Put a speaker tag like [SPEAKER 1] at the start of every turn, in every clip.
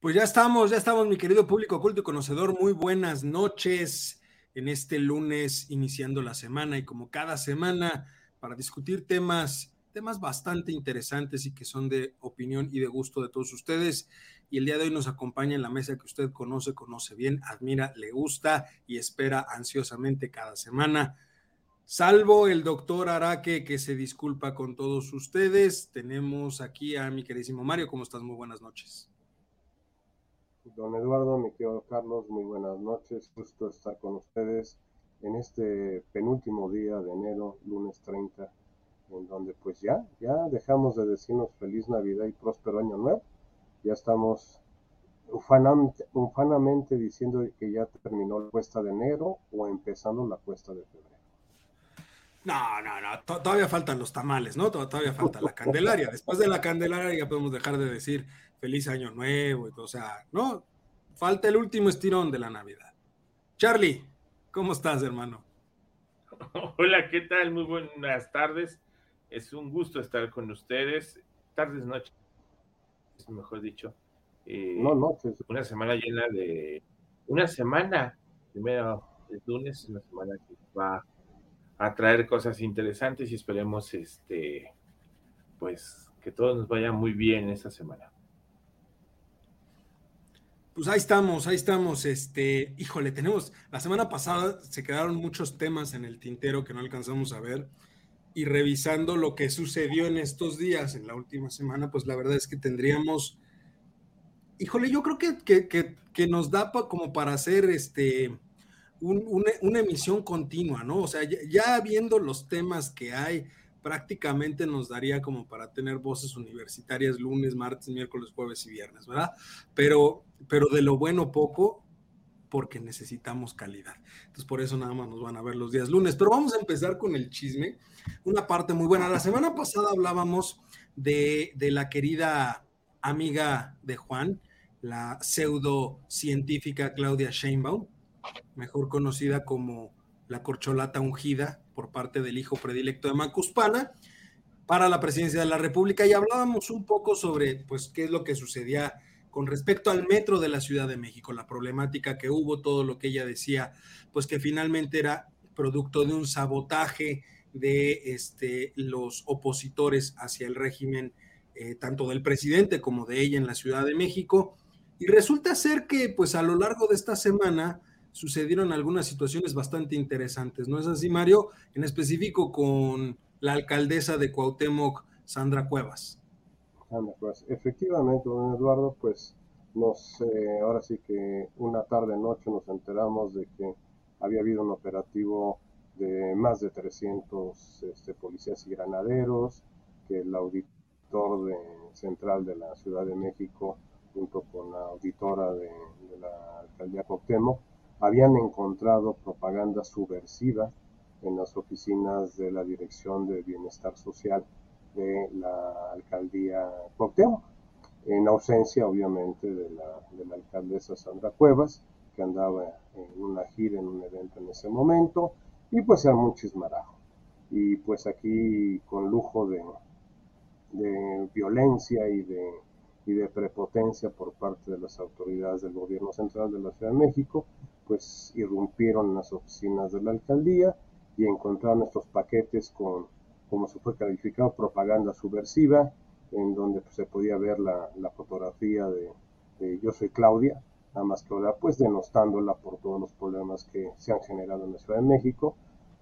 [SPEAKER 1] Pues ya estamos, ya estamos, mi querido público culto y conocedor. Muy buenas noches en este lunes, iniciando la semana y como cada semana, para discutir temas, temas bastante interesantes y que son de opinión y de gusto de todos ustedes. Y el día de hoy nos acompaña en la mesa que usted conoce, conoce bien, admira, le gusta y espera ansiosamente cada semana. Salvo el doctor Araque, que se disculpa con todos ustedes, tenemos aquí a mi queridísimo Mario. ¿Cómo estás? Muy buenas noches.
[SPEAKER 2] Don Eduardo, mi querido Carlos, muy buenas noches. Gusto estar con ustedes en este penúltimo día de enero, lunes 30, en donde pues ya, ya dejamos de decirnos feliz Navidad y próspero año nuevo. Ya estamos ufanamente, ufanamente diciendo que ya terminó la cuesta de enero o empezando la cuesta de febrero.
[SPEAKER 1] No, no, no, todavía faltan los tamales, ¿no? Todavía falta la Candelaria. Después de la Candelaria ya podemos dejar de decir feliz año nuevo, y todo. o sea, no, falta el último estirón de la Navidad. Charlie, ¿cómo estás, hermano?
[SPEAKER 3] Hola, ¿qué tal? Muy buenas tardes. Es un gusto estar con ustedes. Tardes, noches, mejor dicho.
[SPEAKER 2] Eh, no, noches.
[SPEAKER 3] Una semana llena de. Una semana, primero el lunes, una semana que va a traer cosas interesantes y esperemos este pues que todo nos vaya muy bien esta semana.
[SPEAKER 1] Pues ahí estamos, ahí estamos. Este, híjole, tenemos, la semana pasada se quedaron muchos temas en el tintero que no alcanzamos a ver. Y revisando lo que sucedió en estos días, en la última semana, pues la verdad es que tendríamos, híjole, yo creo que, que, nos da como para hacer este, una, emisión continua, ¿no? O sea, ya, viendo los temas que hay, prácticamente nos daría como para tener voces universitarias lunes, martes, miércoles, jueves y viernes, ¿verdad? Pero, pero de lo bueno poco, porque necesitamos calidad. Entonces, por eso nada más nos van a ver los días lunes. Pero vamos a empezar con el chisme. Una parte muy buena. La semana pasada hablábamos de, de la querida amiga de Juan, la pseudocientífica Claudia Sheinbaum, mejor conocida como la corcholata ungida por parte del hijo predilecto de Macuspana, para la presidencia de la República y hablábamos un poco sobre pues qué es lo que sucedía con respecto al metro de la Ciudad de México, la problemática que hubo, todo lo que ella decía, pues que finalmente era producto de un sabotaje de este, los opositores hacia el régimen, eh, tanto del presidente como de ella en la Ciudad de México. Y resulta ser que, pues a lo largo de esta semana, sucedieron algunas situaciones bastante interesantes, ¿no es así, Mario? En específico con la alcaldesa de Cuauhtémoc, Sandra Cuevas.
[SPEAKER 2] Sandra Cuevas, efectivamente, don Eduardo, pues nos, eh, ahora sí que una tarde noche nos enteramos de que había habido un operativo de más de 300 este, policías y granaderos, que el auditor central de la Ciudad de México, junto con la auditora de, de la alcaldía Cuauhtémoc, habían encontrado propaganda subversiva en las oficinas de la Dirección de Bienestar Social de la alcaldía Cuauhtémoc, en ausencia obviamente de la, de la alcaldesa Sandra Cuevas, que andaba en una gira, en un evento en ese momento, y pues era un chismarajo. Y pues aquí con lujo de, de violencia y de, y de prepotencia por parte de las autoridades del gobierno central de la Ciudad de México, pues irrumpieron las oficinas de la alcaldía y encontraron estos paquetes con, como se fue calificado, propaganda subversiva, en donde pues, se podía ver la, fotografía de, Yo soy Claudia, nada más que ahora pues denostándola por todos los problemas que se han generado en la Ciudad de México.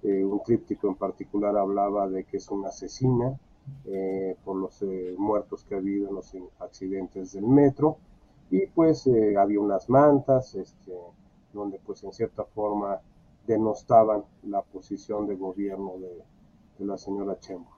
[SPEAKER 2] Eh, un tríptico en particular hablaba de que es una asesina eh, por los eh, muertos que ha habido en los accidentes del metro y pues había unas mantas este, donde pues en cierta forma denostaban la posición de gobierno de, la señora Chembo.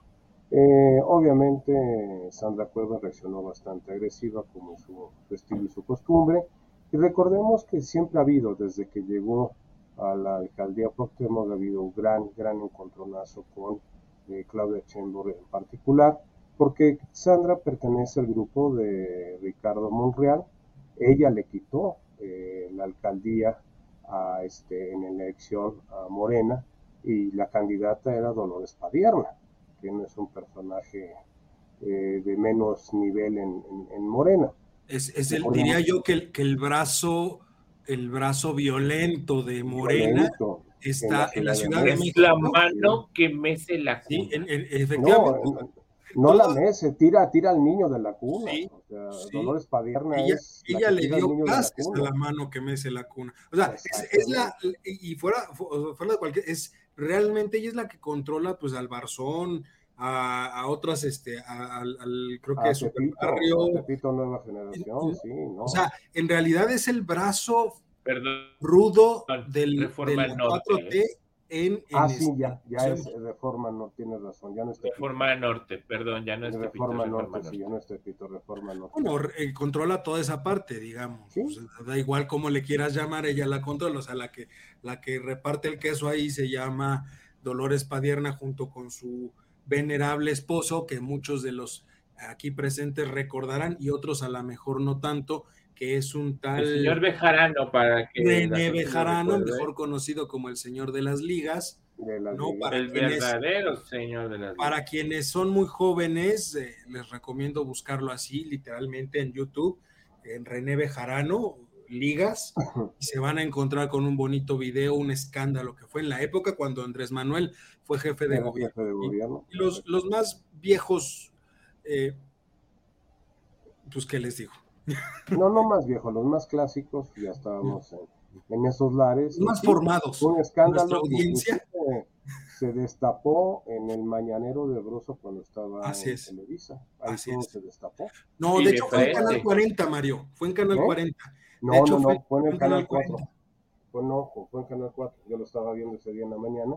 [SPEAKER 2] obviamente Sandra Cueva reaccionó bastante agresiva como su, estilo y su costumbre y recordemos que siempre ha habido, desde que llegó a la alcaldía Cuauhtémoc, ha habido un gran, gran encontronazo con eh, Claudia Sheinbaum en particular, porque Sandra pertenece al grupo de Ricardo Monreal. Ella le quitó eh, la alcaldía a este, en la elección a Morena y la candidata era Dolores Padierna, que no es un personaje eh, de menos nivel en Morena.
[SPEAKER 1] Es, el, diría yo que el, que el brazo, el brazo violento de Morena está en la, Ciudad de, México.
[SPEAKER 3] la mano que mece la. Sí,
[SPEAKER 2] efectivamente. No, la mece, tira, tira al niño de la cuna. o sea, Dolores Padierna
[SPEAKER 1] ella,
[SPEAKER 2] es
[SPEAKER 1] ella le dio clases a la mano que mece la cuna. O sea, es, la, y fuera, fuera de cualquier, es realmente ella es la que controla pues al Barzón, a, otras, este, al, creo que es
[SPEAKER 2] Super Barrio. Nueva Generación, sí, ¿no?
[SPEAKER 1] O sea, en realidad es el brazo rudo del,
[SPEAKER 3] Reforma
[SPEAKER 1] del 4T ¿eh? en,
[SPEAKER 2] Ah, sí, ya, ya es Reforma Norte, tienes razón, ya no es
[SPEAKER 3] Reforma Norte, perdón, ya no es
[SPEAKER 2] Reforma Norte, sí, ya no es Tepito, Reforma Norte.
[SPEAKER 1] Bueno, eh, controla toda esa parte, digamos. da igual cómo le quieras llamar, ella la controla, o sea, la que, la que reparte el queso ahí se llama Dolores Padierna junto con su venerable esposo que muchos de los aquí presentes recordarán y otros a lo mejor no tanto, que es un tal...
[SPEAKER 3] El señor Bejarano, para que...
[SPEAKER 1] René Bejarano, mejor conocido como el señor de las ligas.
[SPEAKER 3] no, para el verdadero señor de las ligas.
[SPEAKER 1] Para quienes son muy jóvenes, eh, les recomiendo buscarlo así, literalmente en YouTube, en René Bejarano, ligas y se van a encontrar con un bonito video, un escándalo que fue en la época cuando Andrés Manuel fue jefe de, gobierno. Y, los, los, más viejos, eh, pues, ¿qué les digo?
[SPEAKER 2] No, no más viejos, los más clásicos, ya estábamos en, esos lares.
[SPEAKER 1] Más formados.
[SPEAKER 2] Un escándalo. Audiencia. Se destapó en el mañanero de Broso cuando estaba en Televisa. Ahí
[SPEAKER 1] Así
[SPEAKER 2] se destapó.
[SPEAKER 1] No, de hecho fue en Canal 40, Mario. Fue en Canal 40.
[SPEAKER 2] No, no, no, fue, en el Canal 4. Fue, no, fue en Canal 4. Yo lo estaba viendo ese día en la mañana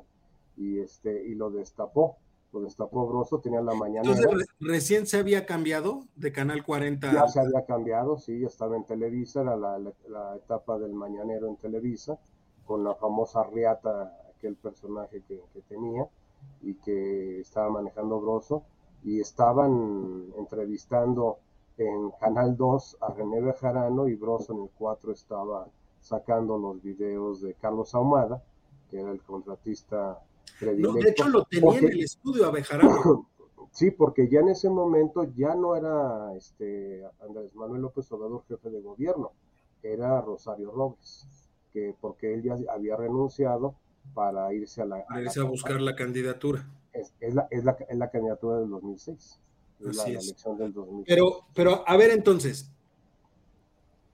[SPEAKER 2] y, este, y lo destapó. Lo destapó Broso, tenía la mañana.
[SPEAKER 1] Entonces, recién se había cambiado de Canal 40.
[SPEAKER 2] Ya se había cambiado, sí, ya estaba en Televisa, era la, la, etapa del mañanero en Televisa, con la famosa Riata, aquel personaje que, que tenía y que estaba manejando Broso, y estaban entrevistando en Canal 2 a René Bejarano y Broso en el 4 estaba sacando los videos de Carlos Ahumada, que era el contratista.
[SPEAKER 1] No, de hecho lo tenía en el estudio a Bejarano.
[SPEAKER 2] Sí, porque ya en ese momento ya no era este Andrés Manuel López Obrador jefe de gobierno, era Rosario Robles, que porque él ya había renunciado para irse a la...
[SPEAKER 1] Para irse a, buscar la candidatura.
[SPEAKER 2] Es, la, es, la, es la candidatura del 2006.
[SPEAKER 1] Pero, pero, a ver entonces,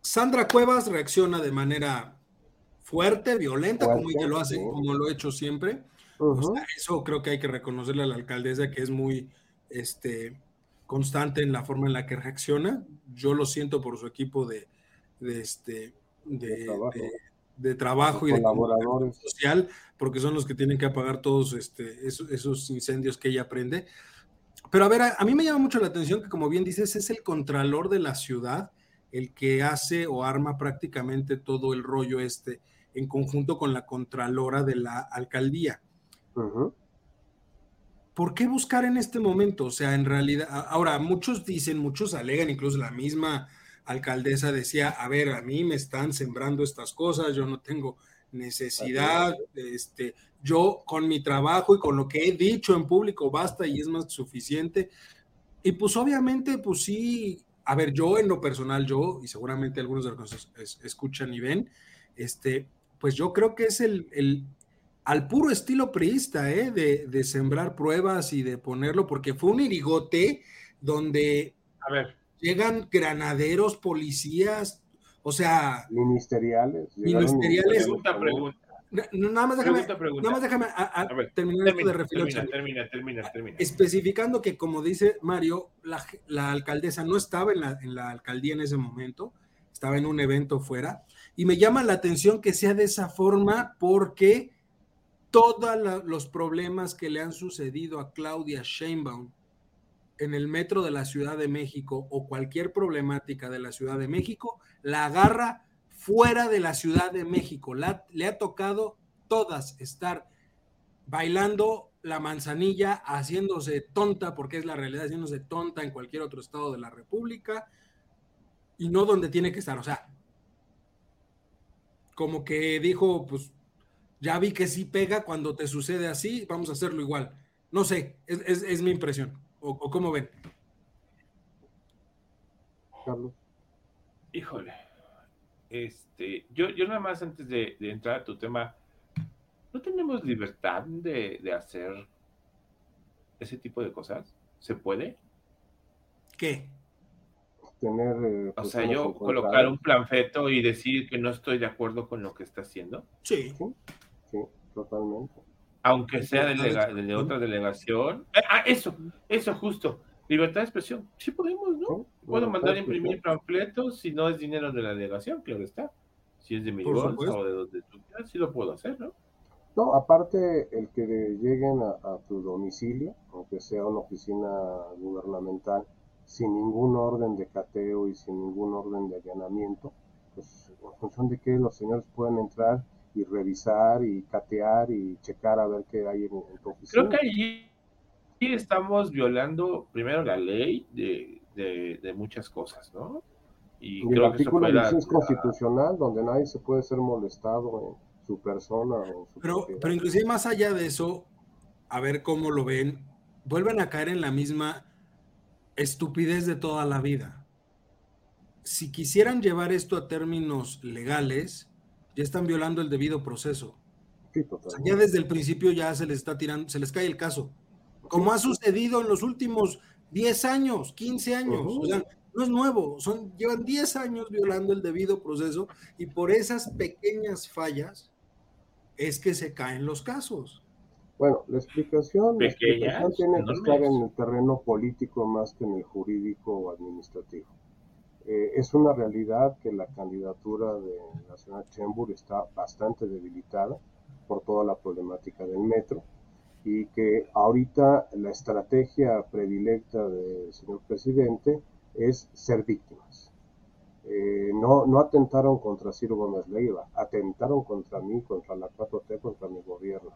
[SPEAKER 1] Sandra Cuevas reacciona de manera fuerte, violenta, como ella lo hace, como lo ha hecho siempre. Eso creo que hay que reconocerle a la alcaldesa que es muy este, constante en la forma en la que reacciona. Yo lo siento por su equipo de, este, de, trabajo. y de
[SPEAKER 2] colaboradores
[SPEAKER 1] social, porque son los que tienen que apagar todos este, esos, esos incendios que ella prende. Pero a ver, a, mí me llama mucho la atención que, como bien dices, es el contralor de la ciudad el que hace o arma prácticamente todo el rollo este en conjunto con la contralora de la alcaldía. ¿Por qué buscar en este momento? O sea, en realidad, ahora muchos dicen, muchos alegan, incluso la misma alcaldesa decía, a ver, a mí me están sembrando estas cosas, yo no tengo necesidad, este, yo con mi trabajo y con lo que he dicho en público basta y es más suficiente. Y pues obviamente, pues sí, a ver, yo en lo personal, yo, y seguramente algunos de los que escuchan y ven, este, pues yo creo que es el, el al puro estilo priista, ¿eh? de, de, sembrar pruebas y de ponerlo, porque fue un irigote donde
[SPEAKER 3] a ver.
[SPEAKER 1] llegan granaderos, policías, O sea.
[SPEAKER 2] Ministeriales.
[SPEAKER 1] Ministeriales.
[SPEAKER 3] Pregunta, pregunta.
[SPEAKER 1] nada más déjame, Nada más déjame terminar esto de reflexión.
[SPEAKER 3] Termina, termina, termina,
[SPEAKER 1] Especificando que, como dice Mario, la, la alcaldesa no estaba en la, en la alcaldía en ese momento, estaba en un evento fuera, y me llama la atención que sea de esa forma porque todos los problemas que le han sucedido a Claudia Sheinbaum en el metro de la Ciudad de México o cualquier problemática de la Ciudad de México, la agarra fuera de la Ciudad de México. le ha tocado todas estar bailando la manzanilla, haciéndose tonta, porque es la realidad, haciéndose tonta en cualquier otro estado de la República y no donde tiene que estar. O sea, como que dijo, pues ya vi que sí pega cuando te sucede así, vamos a hacerlo igual. No sé, es, mi impresión. O, cómo ven?
[SPEAKER 2] Carlos.
[SPEAKER 3] Híjole. Este, yo, yo nada más antes de, entrar a tu tema, ¿no tenemos libertad de, de, hacer ese tipo de cosas? ¿Se puede?
[SPEAKER 1] ¿Qué?
[SPEAKER 2] Tener.
[SPEAKER 3] Eh, o sea, yo colocar un planfeto y decir que no estoy de acuerdo con lo que está haciendo.
[SPEAKER 1] Sí.
[SPEAKER 2] Sí, totalmente.
[SPEAKER 3] Aunque sea de, otra delegación. Eh, ah, eso, eso justo. Libertad de expresión. Sí podemos, ¿no? Puedo mandar a imprimir panfletos si no es dinero de la delegación, claro está. Si es de mi bolsa o de donde tú quieras, sí lo puedo hacer, ¿no?
[SPEAKER 2] No, aparte el que lleguen a, tu domicilio, aunque sea una oficina gubernamental, sin ningún orden de cateo y sin ningún orden de allanamiento, pues en función de que los señores puedan entrar y revisar y catear y checar a ver qué hay en, tu oficina.
[SPEAKER 3] Creo que allí estamos violando primero la ley de, de, muchas cosas, ¿no?
[SPEAKER 2] Y, creo el artículo que es constitucional donde nadie se puede ser molestado en su persona. O su
[SPEAKER 1] pero, pero inclusive más allá de eso, a ver cómo lo ven, vuelven a caer en la misma estupidez de toda la vida. Si quisieran llevar esto a términos legales, ya están violando el debido proceso. ya desde el principio ya se les está tirando, se les cae el caso. Como ha sucedido en los últimos 10 años, 15 años. O sea, no es nuevo, son, llevan 10 años violando el debido proceso y por esas pequeñas fallas es que se caen los casos.
[SPEAKER 2] Bueno, la explicación, tiene que estar en el terreno político más que en el jurídico o administrativo. Eh, es una realidad que la candidatura de la señora Chembur está bastante debilitada por toda la problemática del metro y que ahorita la estrategia predilecta del señor presidente es ser víctimas. Eh, no, no atentaron contra Ciro Gómez Leiva, atentaron contra mí, contra la 4T, contra mi gobierno.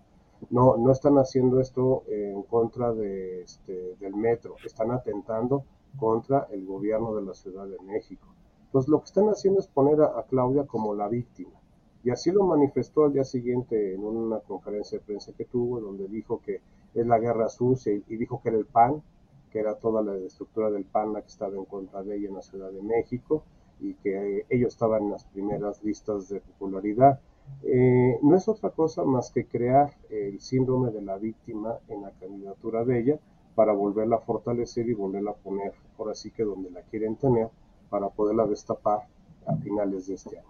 [SPEAKER 2] No, no están haciendo esto en contra de, este, del metro, están atentando contra el gobierno de la Ciudad de México. Entonces lo que están haciendo es poner a, Claudia como la víctima. Y así lo manifestó al día siguiente en una conferencia de prensa que tuvo, donde dijo que es la guerra sucia y, dijo que era el PAN, que era toda la estructura del PAN la que estaba en contra de ella en la Ciudad de México y que eh, ellos estaban en las primeras listas de popularidad. Eh, no es otra cosa más que crear el síndrome de la víctima en la candidatura de ella para volverla a fortalecer y volverla a poner, ahora sí que donde la quieren tener, para poderla destapar a finales de este año.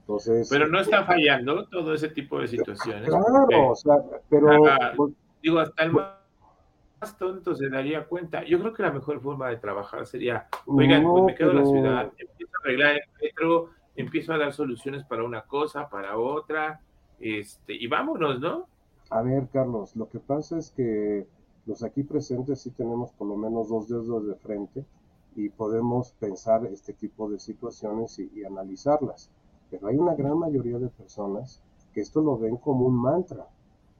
[SPEAKER 2] Entonces,
[SPEAKER 3] pero no está fallando todo ese tipo de situaciones.
[SPEAKER 2] Claro, o sea, pero...
[SPEAKER 3] Pues, digo, hasta el más tonto se daría cuenta. Yo creo que la mejor forma de trabajar sería, oigan, pues me quedo en la ciudad, empiezo a arreglar el metro, empiezo a dar soluciones para una cosa, para otra, este, y vámonos, ¿no?
[SPEAKER 2] A ver, Carlos, lo que pasa es que los aquí presentes sí tenemos por lo menos dos dedos de frente y podemos pensar este tipo de situaciones y, analizarlas. Pero hay una gran mayoría de personas que esto lo ven como un mantra.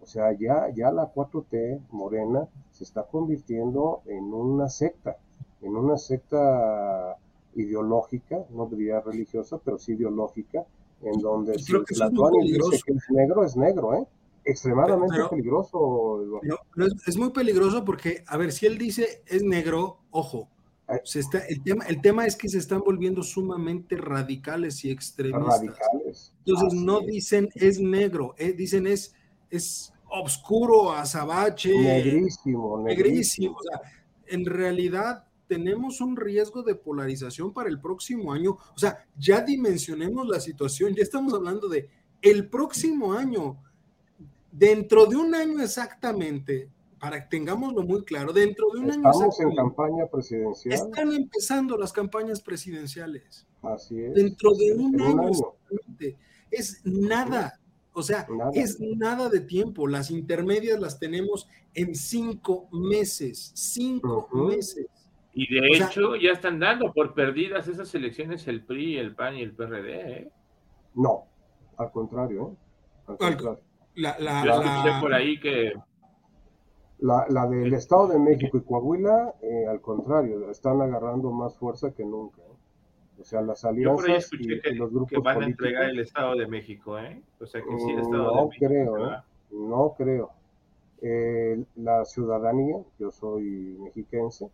[SPEAKER 2] O sea, ya, ya la 4T morena se está convirtiendo en una secta, en una secta ideológica, no diría religiosa, pero sí ideológica, en donde si la dice que es negro, es negro, ¿eh? Extremadamente peligroso.
[SPEAKER 1] es, muy peligroso porque, a ver, si él dice es negro, ojo, se está, el, tema, el tema es que se están volviendo sumamente radicales y extremistas. Radicales. Entonces no dicen es negro, eh, dicen es, es oscuro, azabache.
[SPEAKER 2] Negrísimo,
[SPEAKER 1] negrísimo. O sea, en realidad tenemos un riesgo de polarización para el próximo año. O sea, ya dimensionemos la situación, ya estamos hablando de el próximo año, dentro de un año exactamente, para que tengámoslo muy claro, dentro de un
[SPEAKER 2] año.
[SPEAKER 1] Estamos
[SPEAKER 2] en campaña presidencial.
[SPEAKER 1] Están empezando las campañas presidenciales.
[SPEAKER 2] Así es.
[SPEAKER 1] Dentro de un, año, Es nada. O sea, es nada de tiempo. Las intermedias las tenemos en cinco meses. Cinco meses.
[SPEAKER 3] Y de hecho, ya están dando por perdidas esas elecciones el PRI, el PAN y el PRD. ¿eh?
[SPEAKER 2] No, al contrario. ¿eh? Al contrario.
[SPEAKER 3] La, la, por ahí que
[SPEAKER 2] la, la del Estado de México y Coahuila, eh, al contrario, están agarrando más fuerza que nunca. ¿eh? O sea, las alianzas y, los grupos que
[SPEAKER 3] van a entregar el Estado de México, ¿eh? O sea, que sí, el Estado
[SPEAKER 2] no de México. Creo, ¿eh? No creo, la ciudadanía, yo soy mexiquense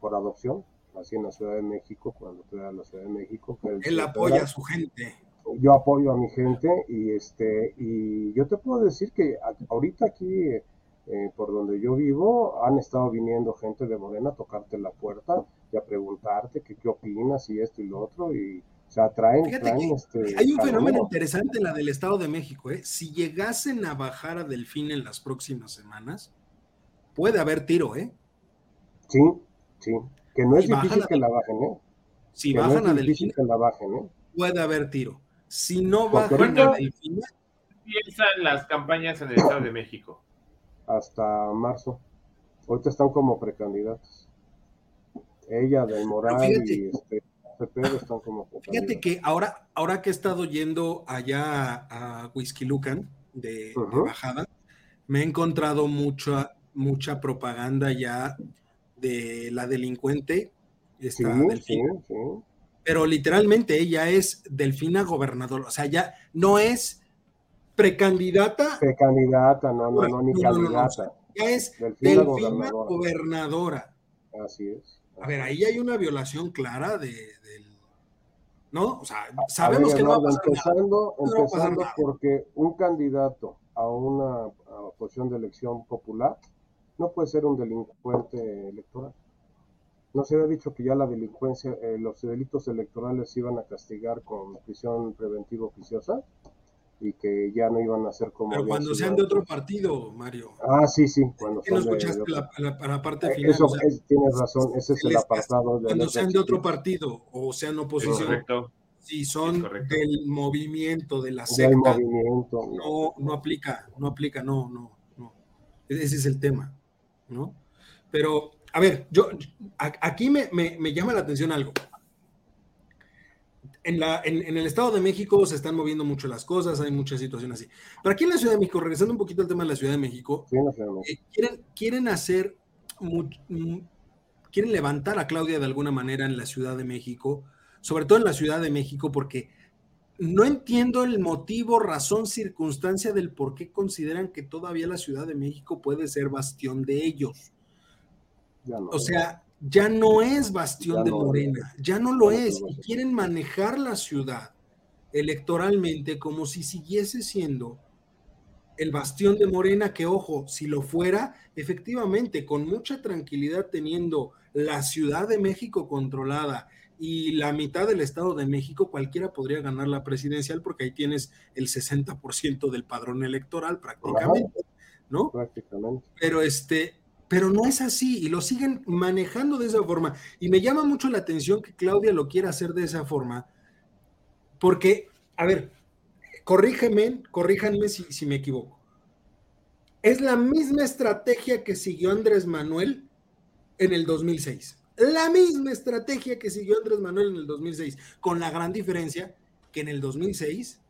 [SPEAKER 2] por adopción, nací en la Ciudad de México cuando fui a la Ciudad de México.
[SPEAKER 1] Él apoya a su gente.
[SPEAKER 2] Yo apoyo a mi gente y este y yo te puedo decir que ahorita aquí eh, por donde yo vivo, han estado viniendo gente de Morena a tocarte la puerta y a preguntarte qué opinas y esto y lo otro. Y, o sea, traen, este,
[SPEAKER 1] Hay un fenómeno interesante en la del Estado de México. ¿eh? Si llegasen a bajar a Delfín en las próximas semanas, puede haber tiro, ¿eh?
[SPEAKER 2] Sí, sí. Que no es difícil que la bajen, ¿eh?
[SPEAKER 1] Si bajan a Delfín,
[SPEAKER 2] que la bajen, ¿eh?
[SPEAKER 1] puede haber tiro. Si no bajan a Delfín.
[SPEAKER 3] Piensan las campañas en el Estado de México?
[SPEAKER 2] hasta marzo. Ahorita están como precandidatos. Ella, Del Moral y este, están como
[SPEAKER 1] Fíjate que ahora, ahora que he estado yendo allá a Whisky Lucan de, bajada, me he encontrado mucha, mucha propaganda ya de la delincuente. Esta Pero literalmente ella es Delfina gobernador, o sea, ya no es precandidata.
[SPEAKER 2] Precandidata, no, no, no, ni candidata.
[SPEAKER 1] ya es Delfina, gobernadora.
[SPEAKER 2] Así es.
[SPEAKER 1] A ver, ahí hay una violación clara de, del. ¿No? O sea, sabemos que no va a pasar
[SPEAKER 2] empezando, Empezando porque un candidato a una posición de elección popular no puede ser un delincuente electoral. No se había dicho que ya la delincuencia, eh, los delitos electorales se iban a castigar con prisión preventiva oficiosa y que ya no iban a ser como...
[SPEAKER 1] Pero cuando sean de otro partido, Mario.
[SPEAKER 2] Ah, sí, sí. Cuando
[SPEAKER 1] no escuchaste la, parte
[SPEAKER 2] eh,
[SPEAKER 1] final.
[SPEAKER 2] Eso, tienes razón, ese es el apartado.
[SPEAKER 1] De cuando sean de otro partido o sean oposición.
[SPEAKER 3] Correcto.
[SPEAKER 1] Si son del movimiento, de la secta, movimiento, no, no aplica, no aplica, no, no, no. Ese es el tema, ¿no? Pero, a ver, yo, aquí me, me, me llama la atención algo en, la, en, el Estado de México se están moviendo mucho las cosas, hay muchas situaciones así. Pero aquí en la Ciudad de México, regresando un poquito al tema de la Ciudad de México, eh, quieren, quieren hacer, quieren levantar a Claudia de alguna manera en la Ciudad de México, sobre todo en la Ciudad de México, porque no entiendo el motivo, razón, circunstancia del por qué consideran que todavía la Ciudad de México puede ser bastión de ellos. O sea, ya no es bastión de Morena, ya no lo es, y quieren manejar la ciudad electoralmente como si siguiese siendo el bastión de Morena, que ojo, si lo fuera, efectivamente, con mucha tranquilidad teniendo la Ciudad de México controlada y la mitad del Estado de México, cualquiera podría ganar la presidencial porque ahí tienes el 60% del padrón electoral prácticamente, ¿no?
[SPEAKER 2] Prácticamente.
[SPEAKER 1] Pero este, pero no es así y lo siguen manejando de esa forma. Y me llama mucho la atención que Claudia lo quiera hacer de esa forma, porque, a ver, corrígeme, corríjanme si, si me equivoco. Es la misma estrategia que siguió Andrés Manuel en el 2006. La misma estrategia que siguió Andrés Manuel en el 2006, con la gran diferencia que en el 2006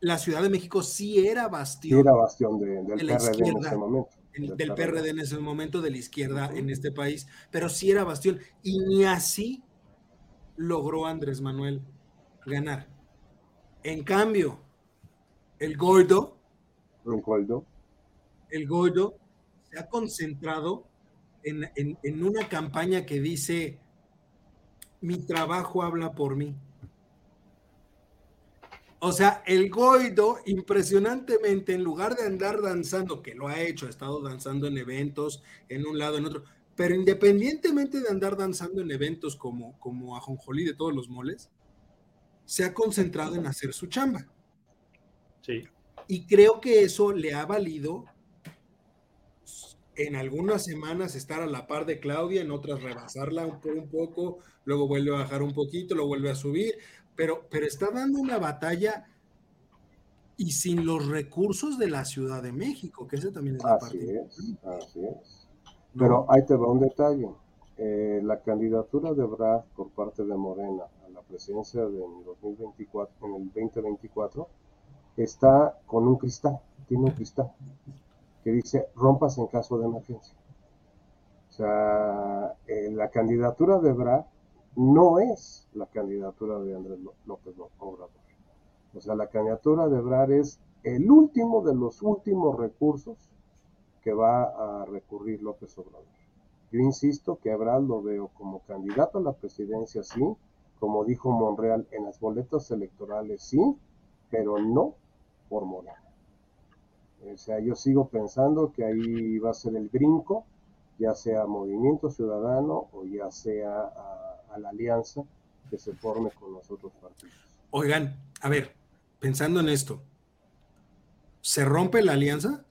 [SPEAKER 1] la Ciudad de México sí era bastión,
[SPEAKER 2] era bastión de, del en ese momento
[SPEAKER 1] del PRD en ese momento, de la izquierda en este país, pero sí era bastión. Y ni así logró Andrés Manuel ganar. En cambio, el gordo,
[SPEAKER 2] el gordo,
[SPEAKER 1] el gordo se ha concentrado en, en una campaña que dice, mi trabajo habla por mí. O sea, el Goido, impresionantemente, en lugar de andar danzando, que lo ha hecho, ha estado danzando en eventos, en un lado, en otro, Pero independientemente de andar danzando en eventos como, como Ajonjolí de todos los moles, se ha concentrado en hacer su chamba.
[SPEAKER 3] Sí.
[SPEAKER 1] Y creo que eso le ha valido en algunas semanas estar a la par de Claudia, en otras rebasarla un, un poco, luego vuelve a bajar un poquito, lo vuelve a subir, pero, pero está dando una batalla y sin los recursos de la Ciudad de México, que ese también es la
[SPEAKER 2] así Es, así es. Pero ahí te va un detalle. Eh, la candidatura de Brad por parte de Morena a la presidencia del 2024, en el 2024 está con un cristal, tiene un cristal que dice rompas en caso de emergencia. O sea, eh, la candidatura de Brad no es la candidatura de Andrés López Obrador. O sea, la candidatura de Brad es el último de los últimos recursos que va a recurrir López Obrador. Yo insisto que Brad lo veo como candidato a la presidencia, sí, como dijo Monreal, en las boletas electorales, sí, pero no por Morena. O sea, yo sigo pensando que ahí va a ser el brinco, ya sea Movimiento Ciudadano o ya sea a, la alianza que se forme con los otros partidos.
[SPEAKER 1] Oigan, a ver, pensando en esto, ¿se rompe la alianza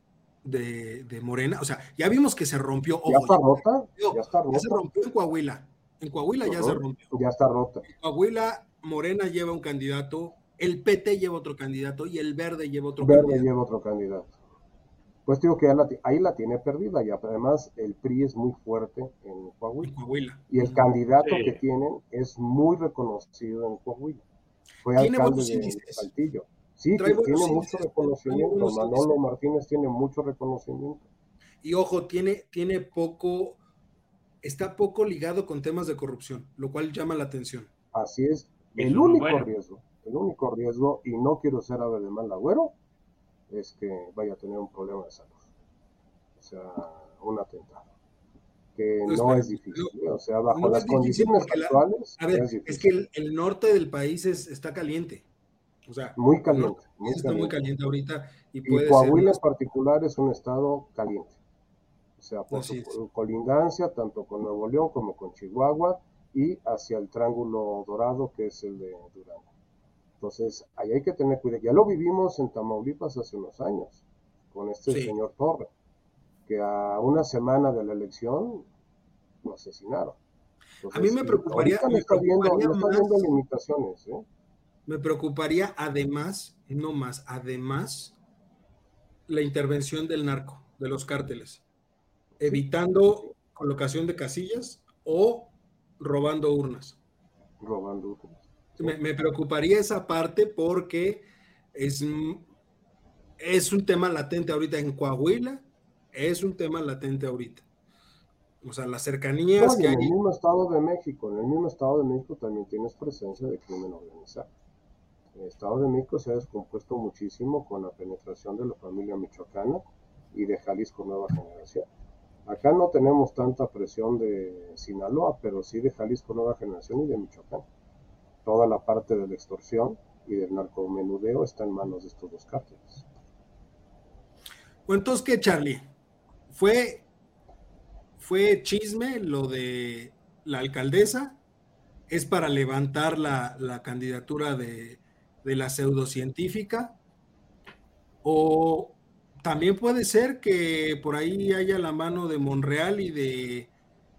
[SPEAKER 1] de, Morena? O sea, ya vimos que se rompió.
[SPEAKER 2] ¿Ya, está rota?
[SPEAKER 1] ya está rota. Ya se rompió en Coahuila. En Coahuila ya se rompió.
[SPEAKER 2] Ya está rota.
[SPEAKER 1] En Coahuila, Morena lleva un candidato, el PT lleva otro candidato y el Verde lleva otro
[SPEAKER 2] Verde candidato. lleva otro candidato. Pues digo que ahí la tiene perdida y además el PRI es muy fuerte en Coahuila. Y el candidato que tienen es muy reconocido en Coahuila. Fue alcalde de Saltillo. Sí, tiene mucho reconocimiento. Manolo Martínez tiene mucho reconocimiento.
[SPEAKER 1] Y ojo, tiene, tiene poco, está poco ligado con temas de corrupción, lo cual llama la atención.
[SPEAKER 2] Así es. El único riesgo, el único riesgo, y no quiero ser ave de mal agüero, es que vaya a tener un problema de salud. O sea, un atentado. Que no es difícil. o sea, bajo las condiciones actuales.
[SPEAKER 1] a ver, es, que el, norte del país es, está caliente. O sea,
[SPEAKER 2] muy caliente.
[SPEAKER 1] Muy está muy caliente ahorita. Y,
[SPEAKER 2] Coahuila en particular es un estado caliente. O sea, por su colindancia, tanto con Nuevo León como con Chihuahua, y hacia el Triángulo Dorado, que es el de Durango. Entonces, ahí hay que tener cuidado. Ya lo vivimos en Tamaulipas hace unos años, con este señor Torre, que a una semana de la elección lo asesinaron.
[SPEAKER 1] a mí me preocuparía, me
[SPEAKER 2] está viendo, limitaciones. ¿eh?
[SPEAKER 1] Me preocuparía además, no más, además, la intervención del narco, de los cárteles, evitando colocación de casillas o robando urnas.
[SPEAKER 2] Robando urnas.
[SPEAKER 1] Me, preocuparía esa parte porque es, es un tema latente ahorita en Coahuila, es un tema latente ahorita. O sea, las cercanías
[SPEAKER 2] que hay. En el mismo Estado de México, en el mismo Estado de México también tienes presencia de crimen organizado. El Estado de México se ha descompuesto muchísimo con la penetración de la familia michoacana y de Jalisco Nueva Generación. Acá no tenemos tanta presión de Sinaloa, pero sí de Jalisco Nueva Generación y de Michoacán toda la parte de la extorsión y del narcomenudeo está en manos de estos dos cárteles.
[SPEAKER 1] Bueno, entonces, ¿qué, Charlie? ¿Fue, fue chisme lo de la alcaldesa? ¿Es para levantar la, candidatura de, de la pseudocientífica? ¿O también puede ser que por ahí haya la mano de Monreal y de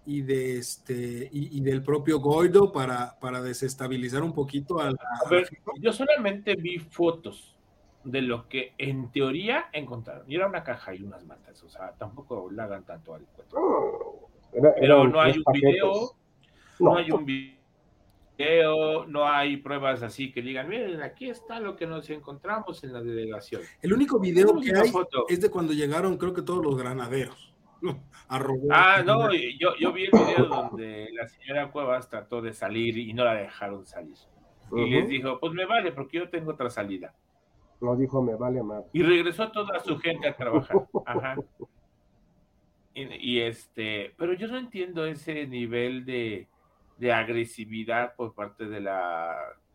[SPEAKER 1] y de este y, del propio Goido para, para desestabilizar un poquito a,
[SPEAKER 3] yo solamente vi fotos de lo que en teoría encontraron. Y era una caja y unas matas, o sea, tampoco la hagan tanto al cuento. Pero no hay un video, no. hay un video, no hay pruebas así que digan, miren, aquí está lo que nos encontramos en la delegación.
[SPEAKER 1] El único video que hay es de cuando llegaron, creo que todos los granaderos.
[SPEAKER 3] Ah, no, yo, yo vi el video donde la señora Cuevas trató de salir y no la dejaron salir. Y les dijo, pues me vale, porque yo tengo otra salida.
[SPEAKER 2] No dijo, me vale más.
[SPEAKER 3] Y regresó toda su gente a trabajar. Ajá. Y, este, pero yo no entiendo ese nivel de, de agresividad por parte de la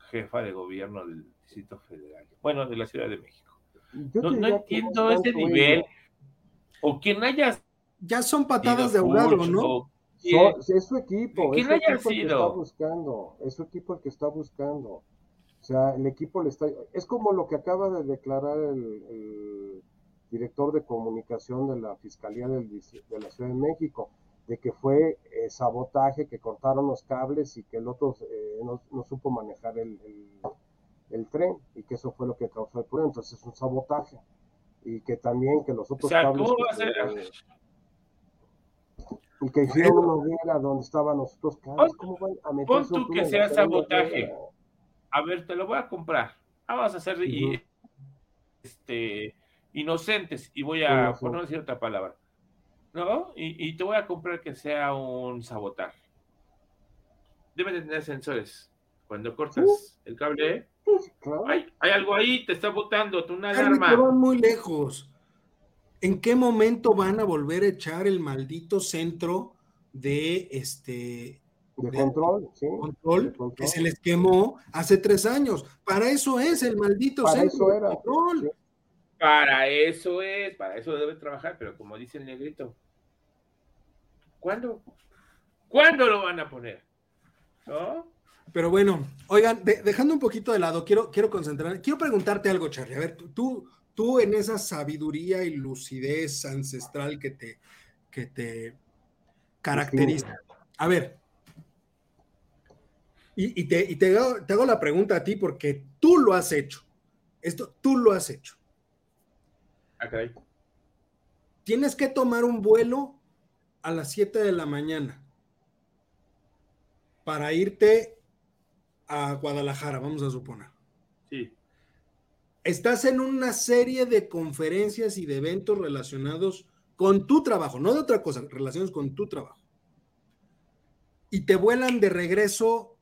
[SPEAKER 3] jefa de gobierno del Distrito Federal. Bueno, de la Ciudad de México. no, no entiendo ese nivel. O quien haya
[SPEAKER 1] ya son patadas de ahogado, ¿no?
[SPEAKER 2] es su equipo, es su equipo el que está buscando, es su equipo el que está buscando. O sea, el equipo le está... Es como lo que acaba de declarar el, director de comunicación de la Fiscalía del, de la Ciudad de México, de que fue eh, sabotaje, que cortaron los cables y que el otro eh, no, supo manejar el, el, tren y que eso fue lo que causó el problema. Entonces es un sabotaje. Y que también que los otros cables... Y que hicieron una hoguera donde estaban los otros cables. ¿Cómo van
[SPEAKER 3] a Pon tú que sea sabotaje. A ver, te lo voy a comprar. Vamos a hacer este, inocentes y voy a, por no decir otra palabra, ¿no? Y, te voy a comprar que sea un sabotaje. Debe tener sensores. Cuando cortas el cable, hay, algo ahí, te está botando, una alarma.
[SPEAKER 1] van muy lejos. ¿En qué momento van a volver a echar el maldito centro de este
[SPEAKER 2] de, control, sí,
[SPEAKER 1] control, que se les quemó hace tres años? Para eso es el maldito centro de control.
[SPEAKER 3] Para eso es, para eso debe trabajar, pero como dice el negrito, ¿cuándo? ¿Cuándo lo van a poner? ¿No?
[SPEAKER 1] Pero bueno, oigan, dejando un poquito de lado, quiero, quiero concentrar, quiero preguntarte algo, Charlie. A ver, tú, tú en esa sabiduría y lucidez ancestral que te, que te caracteriza. A ver, y, te, te, hago, la pregunta a ti porque tú lo has hecho. Esto tú lo has hecho.
[SPEAKER 3] Okay. Ah,
[SPEAKER 1] Tienes que tomar un vuelo a las 7 de la mañana para irte a Guadalajara, vamos a suponer. Estás en una serie de conferencias y de eventos relacionados con tu trabajo, no de otra cosa, relacionados con tu trabajo. Y te vuelan de regreso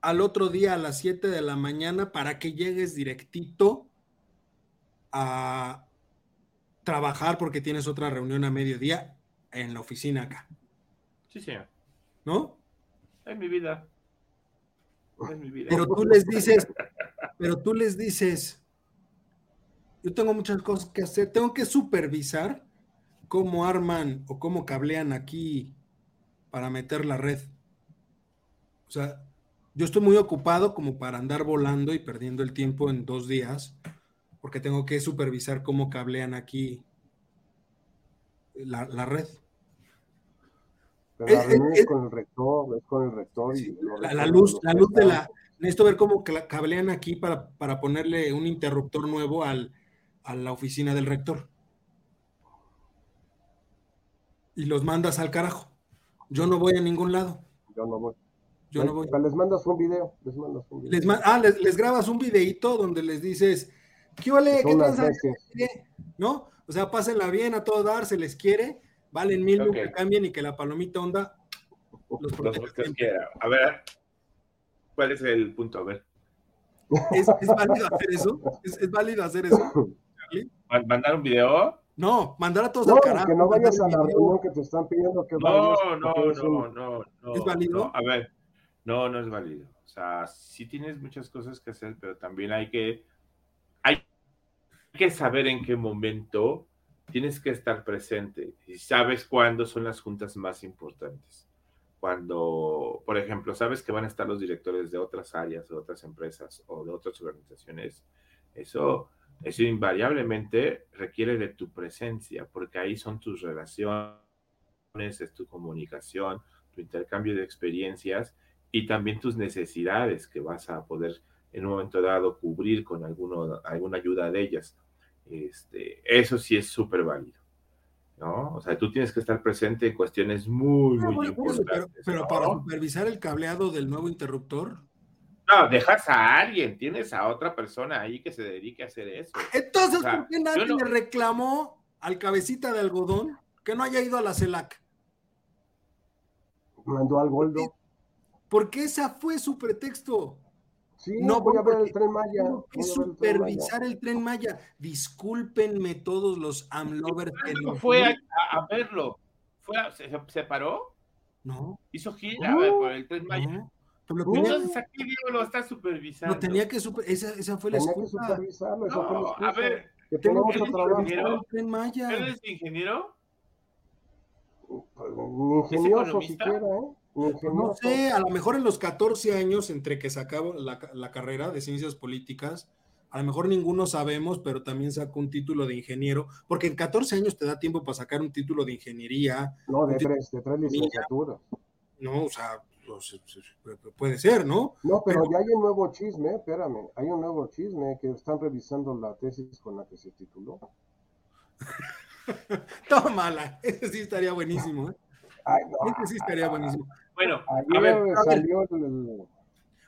[SPEAKER 1] al otro día a las 7 de la mañana para que llegues directito a trabajar porque tienes otra reunión a mediodía en la oficina acá.
[SPEAKER 3] Sí, señor.
[SPEAKER 1] ¿No?
[SPEAKER 3] Es mi vida. Es mi vida.
[SPEAKER 1] Pero tú les dices, pero tú les dices, yo tengo muchas cosas que hacer, tengo que supervisar cómo arman o cómo cablean aquí para meter la red. O sea, yo estoy muy ocupado como para andar volando y perdiendo el tiempo en dos días, porque tengo que supervisar cómo cablean aquí la, red.
[SPEAKER 2] Pero es, con el rector, es con el rector. Y
[SPEAKER 1] la, luz, la luz de la... Necesito ver cómo cablean aquí para, para ponerle un interruptor nuevo al, a la oficina del rector. Y los mandas al carajo. Yo no voy a ningún lado.
[SPEAKER 2] Yo no voy.
[SPEAKER 1] Yo no voy.
[SPEAKER 2] Les mandas un video. Les mandas un video.
[SPEAKER 1] Les ah, les, grabas un videito donde les dices, ¿qué ole? ¿Qué ¿No? O sea, pásenla bien a todo dar, se les quiere, valen mil que cambien y que la palomita onda
[SPEAKER 3] los, A ver, ¿cuál es el punto? A ver.
[SPEAKER 1] ¿Es, válido hacer eso? ¿Es, válido hacer eso?
[SPEAKER 3] ¿Mandar un video?
[SPEAKER 1] No, mandar a todos al carajo.
[SPEAKER 2] Que no vayas a la reunión que te están pidiendo que
[SPEAKER 3] vayas. No, no, no, no,
[SPEAKER 1] ¿Es válido?
[SPEAKER 3] a ver, no, no es válido. O sea, sí tienes muchas cosas que hacer, pero también hay que, hay que saber en qué momento tienes que estar presente y sabes cuándo son las juntas más importantes. Cuando, por ejemplo, sabes que van a estar los directores de otras áreas, de otras empresas o de otras organizaciones, eso eso invariablemente requiere de tu presencia, porque ahí son tus relaciones, es tu comunicación, tu intercambio de experiencias y también tus necesidades que vas a poder en un momento dado cubrir con alguno, alguna ayuda de ellas. Este, eso sí es súper válido. ¿no? O sea, tú tienes que estar presente en cuestiones muy, muy importantes.
[SPEAKER 1] pero, para supervisar el cableado del nuevo interruptor,
[SPEAKER 3] no, dejas a alguien, tienes a otra persona ahí que se dedique a hacer eso.
[SPEAKER 1] Entonces, ¿por qué nadie le reclamó al cabecita de algodón que no haya ido a la CELAC?
[SPEAKER 2] Mandó al Goldo.
[SPEAKER 1] Porque esa fue su pretexto.
[SPEAKER 2] Sí, no voy a ver el tren Maya.
[SPEAKER 1] Que supervisar el tren Maya. Discúlpenme todos los AMLovers
[SPEAKER 3] que no fue a, verlo. ¿Fue se, paró?
[SPEAKER 1] No.
[SPEAKER 3] Hizo gira por el tren Maya. Entonces aquí Diego lo está supervisando.
[SPEAKER 1] No tenía que super, esa, esa fue la
[SPEAKER 2] tenía que supervisarlo, esa fue la
[SPEAKER 3] A ver,
[SPEAKER 2] que tenemos que
[SPEAKER 3] trabajar. ¿Eres ingeniero?
[SPEAKER 2] Ni ingenioso siquiera, ¿eh?
[SPEAKER 1] No sé, a lo mejor en los 14 años entre que sacaba la, la carrera de ciencias políticas, a lo mejor ninguno sabemos, pero también sacó un título de ingeniero, porque en 14 años te da tiempo para sacar un título de ingeniería.
[SPEAKER 2] No, de tres, de tres licenciaturas.
[SPEAKER 1] No, o sea, pues, puede ser, ¿no?
[SPEAKER 2] No, pero, ya hay un nuevo chisme, espérame, hay un nuevo chisme que están revisando la tesis con la que se tituló.
[SPEAKER 1] Tómala, ese sí estaría buenísimo, ¿eh? Ay, ese sí estaría buenísimo.
[SPEAKER 3] Bueno, a ver,
[SPEAKER 2] salió el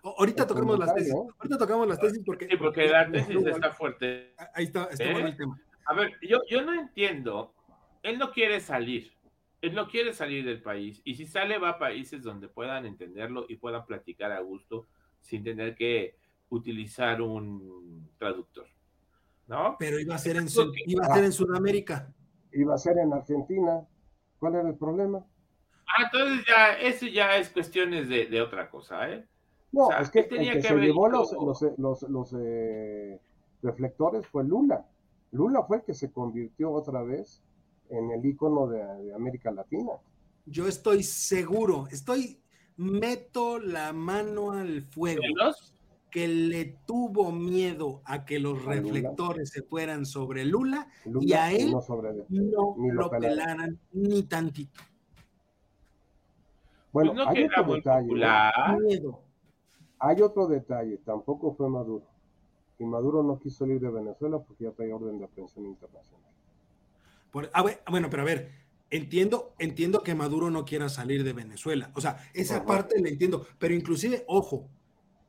[SPEAKER 1] Ahorita tocamos las tesis. Ahorita tocamos las tesis porque.
[SPEAKER 3] Sí, porque la tesis está fuerte.
[SPEAKER 1] Ahí está, está bueno el ¿Eh? tema.
[SPEAKER 3] A ver, yo, yo no entiendo. Él no quiere salir. Él no quiere salir del país. Y si sale, va a países donde puedan entenderlo y puedan platicar a gusto sin tener que utilizar un traductor. ¿No?
[SPEAKER 1] Pero iba a ser en, iba a ser en Sudamérica.
[SPEAKER 2] Iba a ser en Argentina. ¿Cuál era el problema?
[SPEAKER 3] Ah, entonces ya, eso ya es cuestiones de, de otra cosa, ¿eh?
[SPEAKER 2] No, es que, el que, se llevó los, los, los, eh, reflectores fue Lula. Lula fue el que se convirtió otra vez en el icono de, América Latina.
[SPEAKER 1] Yo estoy seguro, estoy, meto la mano al fuego. Que le tuvo miedo a que los reflectores se fueran sobre Lula, y a él no, lo, pelaran ni tantito.
[SPEAKER 2] Bueno, pues hay otro detalle. Miedo hay otro detalle, tampoco fue Maduro. Y Maduro no quiso salir de Venezuela porque ya trae orden de aprehensión internacional.
[SPEAKER 1] Ah, bueno, pero a ver, entiendo, entiendo que Maduro no quiera salir de Venezuela. O sea, esa parte la entiendo. Pero inclusive, ojo,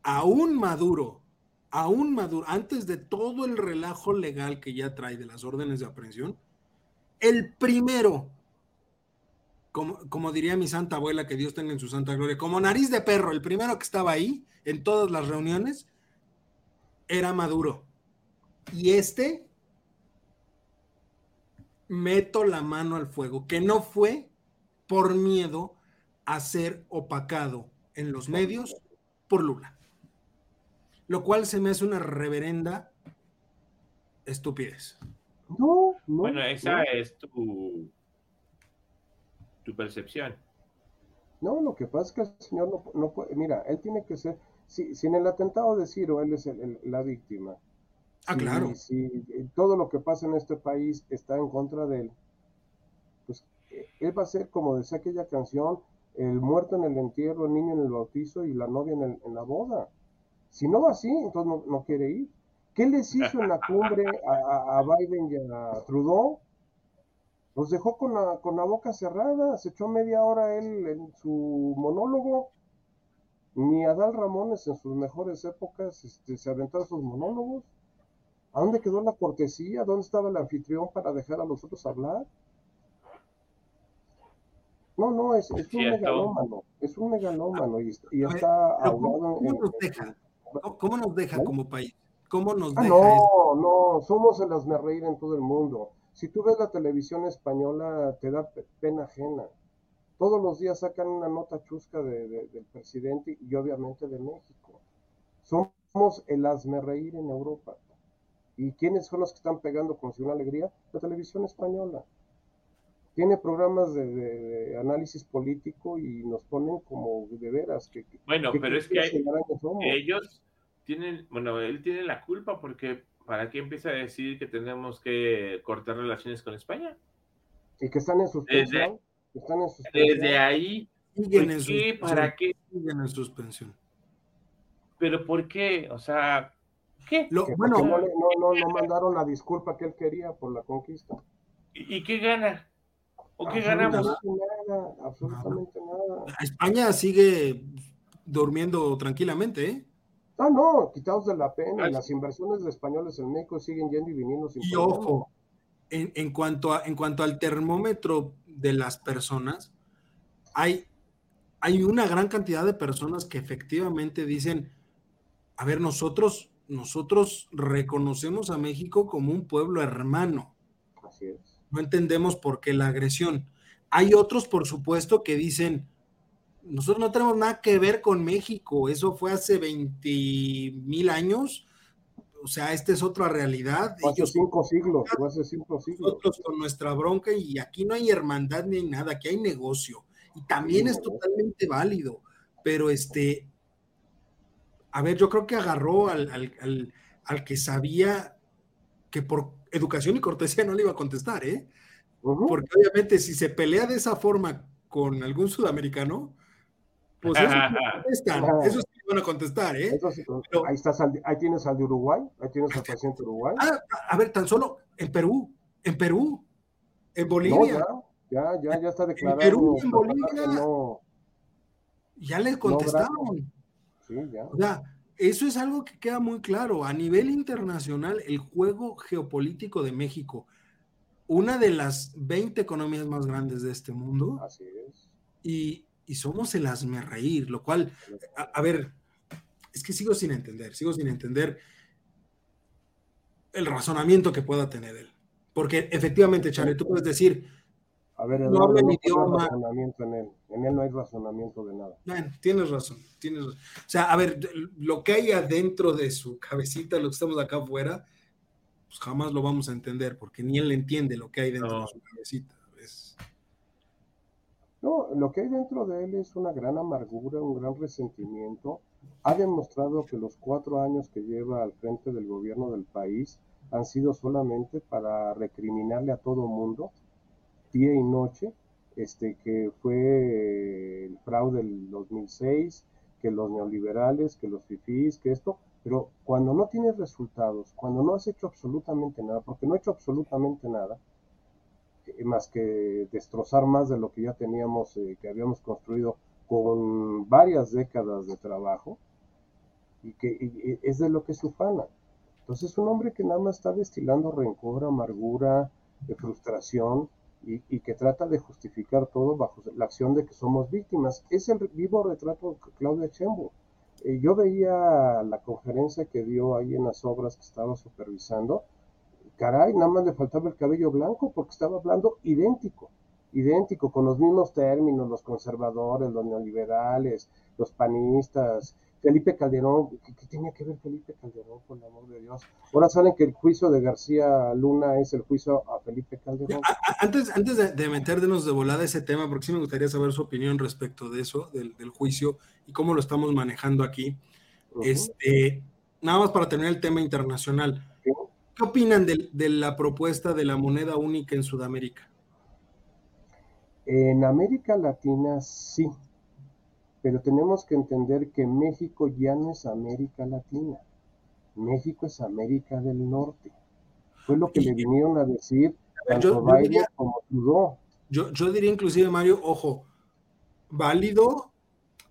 [SPEAKER 1] aún Maduro, aún Maduro, antes de todo el relajo legal que ya trae de las órdenes de aprehensión, el primero como, diría mi santa abuela, que Dios tenga en su santa gloria, como nariz de perro, el primero que estaba ahí en todas las reuniones era Maduro. Y este, meto la mano al fuego, que no fue por miedo a ser opacado en los medios por Lula. Lo cual se me hace una reverenda estupidez.
[SPEAKER 2] No, no.
[SPEAKER 3] Bueno, esa es tu percepción.
[SPEAKER 2] No, lo que pasa es que el señor no, puede, mira, él tiene que ser, si, en el atentado de Ciro él es la víctima,
[SPEAKER 1] ah, claro.
[SPEAKER 2] Si todo lo que pasa en este país está en contra de él, pues eh, él va a ser, como decía aquella canción, el muerto en el entierro, el niño en el bautizo y la novia en, la boda. Si no va así, entonces no, quiere ir. ¿Qué les hizo en la cumbre a, a Biden y a Trudeau? Nos dejó con la, con la boca cerrada, se echó media hora él en su monólogo. Ni Adal Ramones en sus mejores épocas este, se aventó sus monólogos. ¿A dónde quedó la cortesía? ¿Dónde estaba el anfitrión para dejar a los otros hablar? No, no, es, es un megalómano, es un megalómano y, está ahogado
[SPEAKER 1] ¿cómo, nos deja? ¿Cómo nos deja como país? ¿Cómo nos
[SPEAKER 2] ah,
[SPEAKER 1] deja?
[SPEAKER 2] no, no, somos el reír en todo el mundo. Si tú ves la televisión española, te da pena ajena. Todos los días sacan una nota chusca del presidente y obviamente de México. Somos el hazme reír en Europa. ¿Y quiénes son los que están pegando con su alegría? La televisión española. Tiene programas de, análisis político y nos ponen como de veras. Que,
[SPEAKER 3] bueno, pero es que ellos tienen, bueno, él tiene la culpa porque ¿para qué empieza a decir que tenemos que cortar relaciones con España?
[SPEAKER 2] Y que están en suspensión.
[SPEAKER 3] Desde, están en suspensión. desde ahí,
[SPEAKER 1] siguen en qué? ¿Para qué? Siguen en suspensión.
[SPEAKER 3] ¿Pero por qué? O sea, ¿qué?
[SPEAKER 2] bueno, no, no, no, mandaron la disculpa que él quería por la conquista.
[SPEAKER 3] ¿Y, qué gana? ¿O qué ganamos?
[SPEAKER 2] Nada, absolutamente nada.
[SPEAKER 1] España sigue durmiendo tranquilamente, ¿eh?
[SPEAKER 2] Ah, no, quitados de la pena. Las inversiones de españoles en México siguen yendo y viniendo sin
[SPEAKER 1] Y ojo, en, cuanto a, en cuanto al termómetro de las personas, hay, hay una gran cantidad de personas que efectivamente dicen, a ver, nosotros, nosotros reconocemos a México como un pueblo hermano.
[SPEAKER 2] Así es.
[SPEAKER 1] No entendemos por qué la agresión. Hay otros, por supuesto, que dicen, nosotros no tenemos nada que ver con México, eso fue hace 20 mil años, o sea, esta es otra realidad.
[SPEAKER 2] Hace cinco siglos, hace cinco siglos.
[SPEAKER 1] Nosotros con nuestra bronca y aquí no hay hermandad ni hay nada, aquí hay negocio. Y también es totalmente válido. Pero este, a ver, yo creo que agarró al, al, al, que sabía que por educación y cortesía no le iba a contestar, ¿eh? Porque obviamente si se pelea de esa forma con algún sudamericano, pues eso contestan, eso sí van a contestar, ¿eh?
[SPEAKER 2] ahí, estás ahí tienes al de Uruguay, ahí tienes al presidente de Uruguay.
[SPEAKER 1] Ah, a ver, tan solo en Perú, en Perú, en Bolivia.
[SPEAKER 2] ya, ya, ya, está declarado.
[SPEAKER 1] En Perú y en Bolivia. No, ya le contestaron.
[SPEAKER 2] Sí, ya.
[SPEAKER 1] O sea, eso es algo que queda muy claro. A nivel internacional, el juego geopolítico de México, una de las 20 economías más grandes de este mundo.
[SPEAKER 2] Así es.
[SPEAKER 1] Y, y somos el hazme reír, lo cual, a, ver, es que sigo sin entender, sigo sin entender el razonamiento que pueda tener él. Porque efectivamente, Charlie, tú puedes decir,
[SPEAKER 2] a ver, no habla no idioma. Razonamiento en él. En él no hay razonamiento de nada.
[SPEAKER 1] Bueno, tienes razón, tienes razón. O sea, a ver, lo que hay adentro de su cabecita, lo que estamos acá afuera, pues jamás lo vamos a entender, porque ni él entiende lo que hay dentro de su cabecita.
[SPEAKER 2] No, lo que hay dentro de él es una gran amargura, un gran resentimiento. Ha demostrado que los cuatro años que lleva al frente del gobierno del país han sido solamente para recriminarle a todo mundo, día y noche, este, que fue el fraude del 2006, que los neoliberales, que los fifís, que esto, pero cuando no tienes resultados, cuando no has hecho absolutamente nada, porque no he hecho absolutamente nada, más que destrozar más de lo que ya teníamos, eh, que habíamos construido con varias décadas de trabajo, y que es de lo que es ufana. Entonces, un hombre que nada más está destilando rencor, amargura, de frustración, y, que trata de justificar todo bajo la acción de que somos víctimas. Es el vivo retrato de Claudia Chembo. Eh, yo veía la conferencia que dio ahí en las obras que estaba supervisando, caray, nada más le faltaba el cabello blanco porque estaba hablando idéntico, idéntico, con los mismos términos, los conservadores, los neoliberales, los panistas, Felipe Calderón, ¿qué, tenía que ver Felipe Calderón, por el amor de Dios? Ahora saben que el juicio de García Luna es el juicio a Felipe Calderón.
[SPEAKER 1] Antes, antes de, de meternos de volada ese tema, porque sí me gustaría saber su opinión respecto de eso, del, juicio y cómo lo estamos manejando aquí. Este, nada más para tener el tema internacional. ¿Qué opinan de, la propuesta de la moneda única en Sudamérica?
[SPEAKER 2] En América Latina sí, pero tenemos que entender que México ya no es América Latina, México es América del Norte. Fue lo que le vinieron a decir tanto yo, Biden diría, como Trudeau.
[SPEAKER 1] Yo, yo diría inclusive, Mario, ojo, válido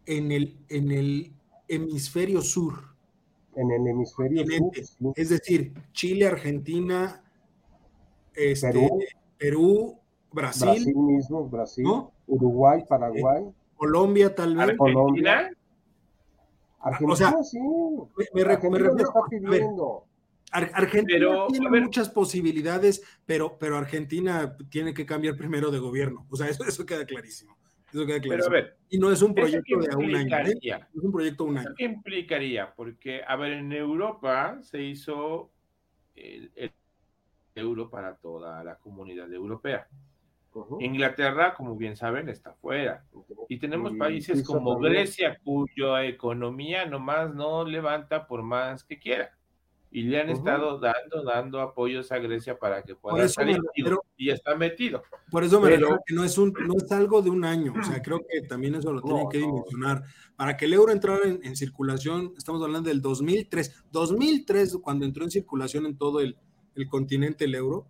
[SPEAKER 1] en el, en el hemisferio sur
[SPEAKER 2] en el hemisferio sur.
[SPEAKER 1] Es decir, Chile, Argentina, este, Perú, Brasil.
[SPEAKER 2] Brasil mismo, Brasil, Uruguay, Paraguay.
[SPEAKER 1] Colombia tal vez.
[SPEAKER 3] Colombia.
[SPEAKER 2] Argentina, o sea, sí.
[SPEAKER 1] Me, Argentina está pidiendo. Argentina tiene muchas posibilidades, pero, pero Argentina tiene que cambiar primero de gobierno. O sea, eso, eso queda clarísimo. Eso queda claro.
[SPEAKER 3] Pero a ver,
[SPEAKER 1] y no es un proyecto de un año. ¿eh? Es un proyecto de un año.
[SPEAKER 3] ¿Qué implicaría? Porque, a ver, en Europa se hizo el, euro para toda la comunidad europea. Inglaterra, como bien saben, está fuera. Y tenemos países como Grecia, cuya economía nomás no levanta por más que quiera. Y le han estado dando, dando apoyos a Grecia para que pueda salir y está metido.
[SPEAKER 1] Por eso me refiero que no es, un, no es algo de un año, o sea, creo que también eso lo tienen que dimensionar. Para que el euro entrara en, circulación, estamos hablando del 2003, 2003 cuando entró en circulación en todo el, el continente el euro,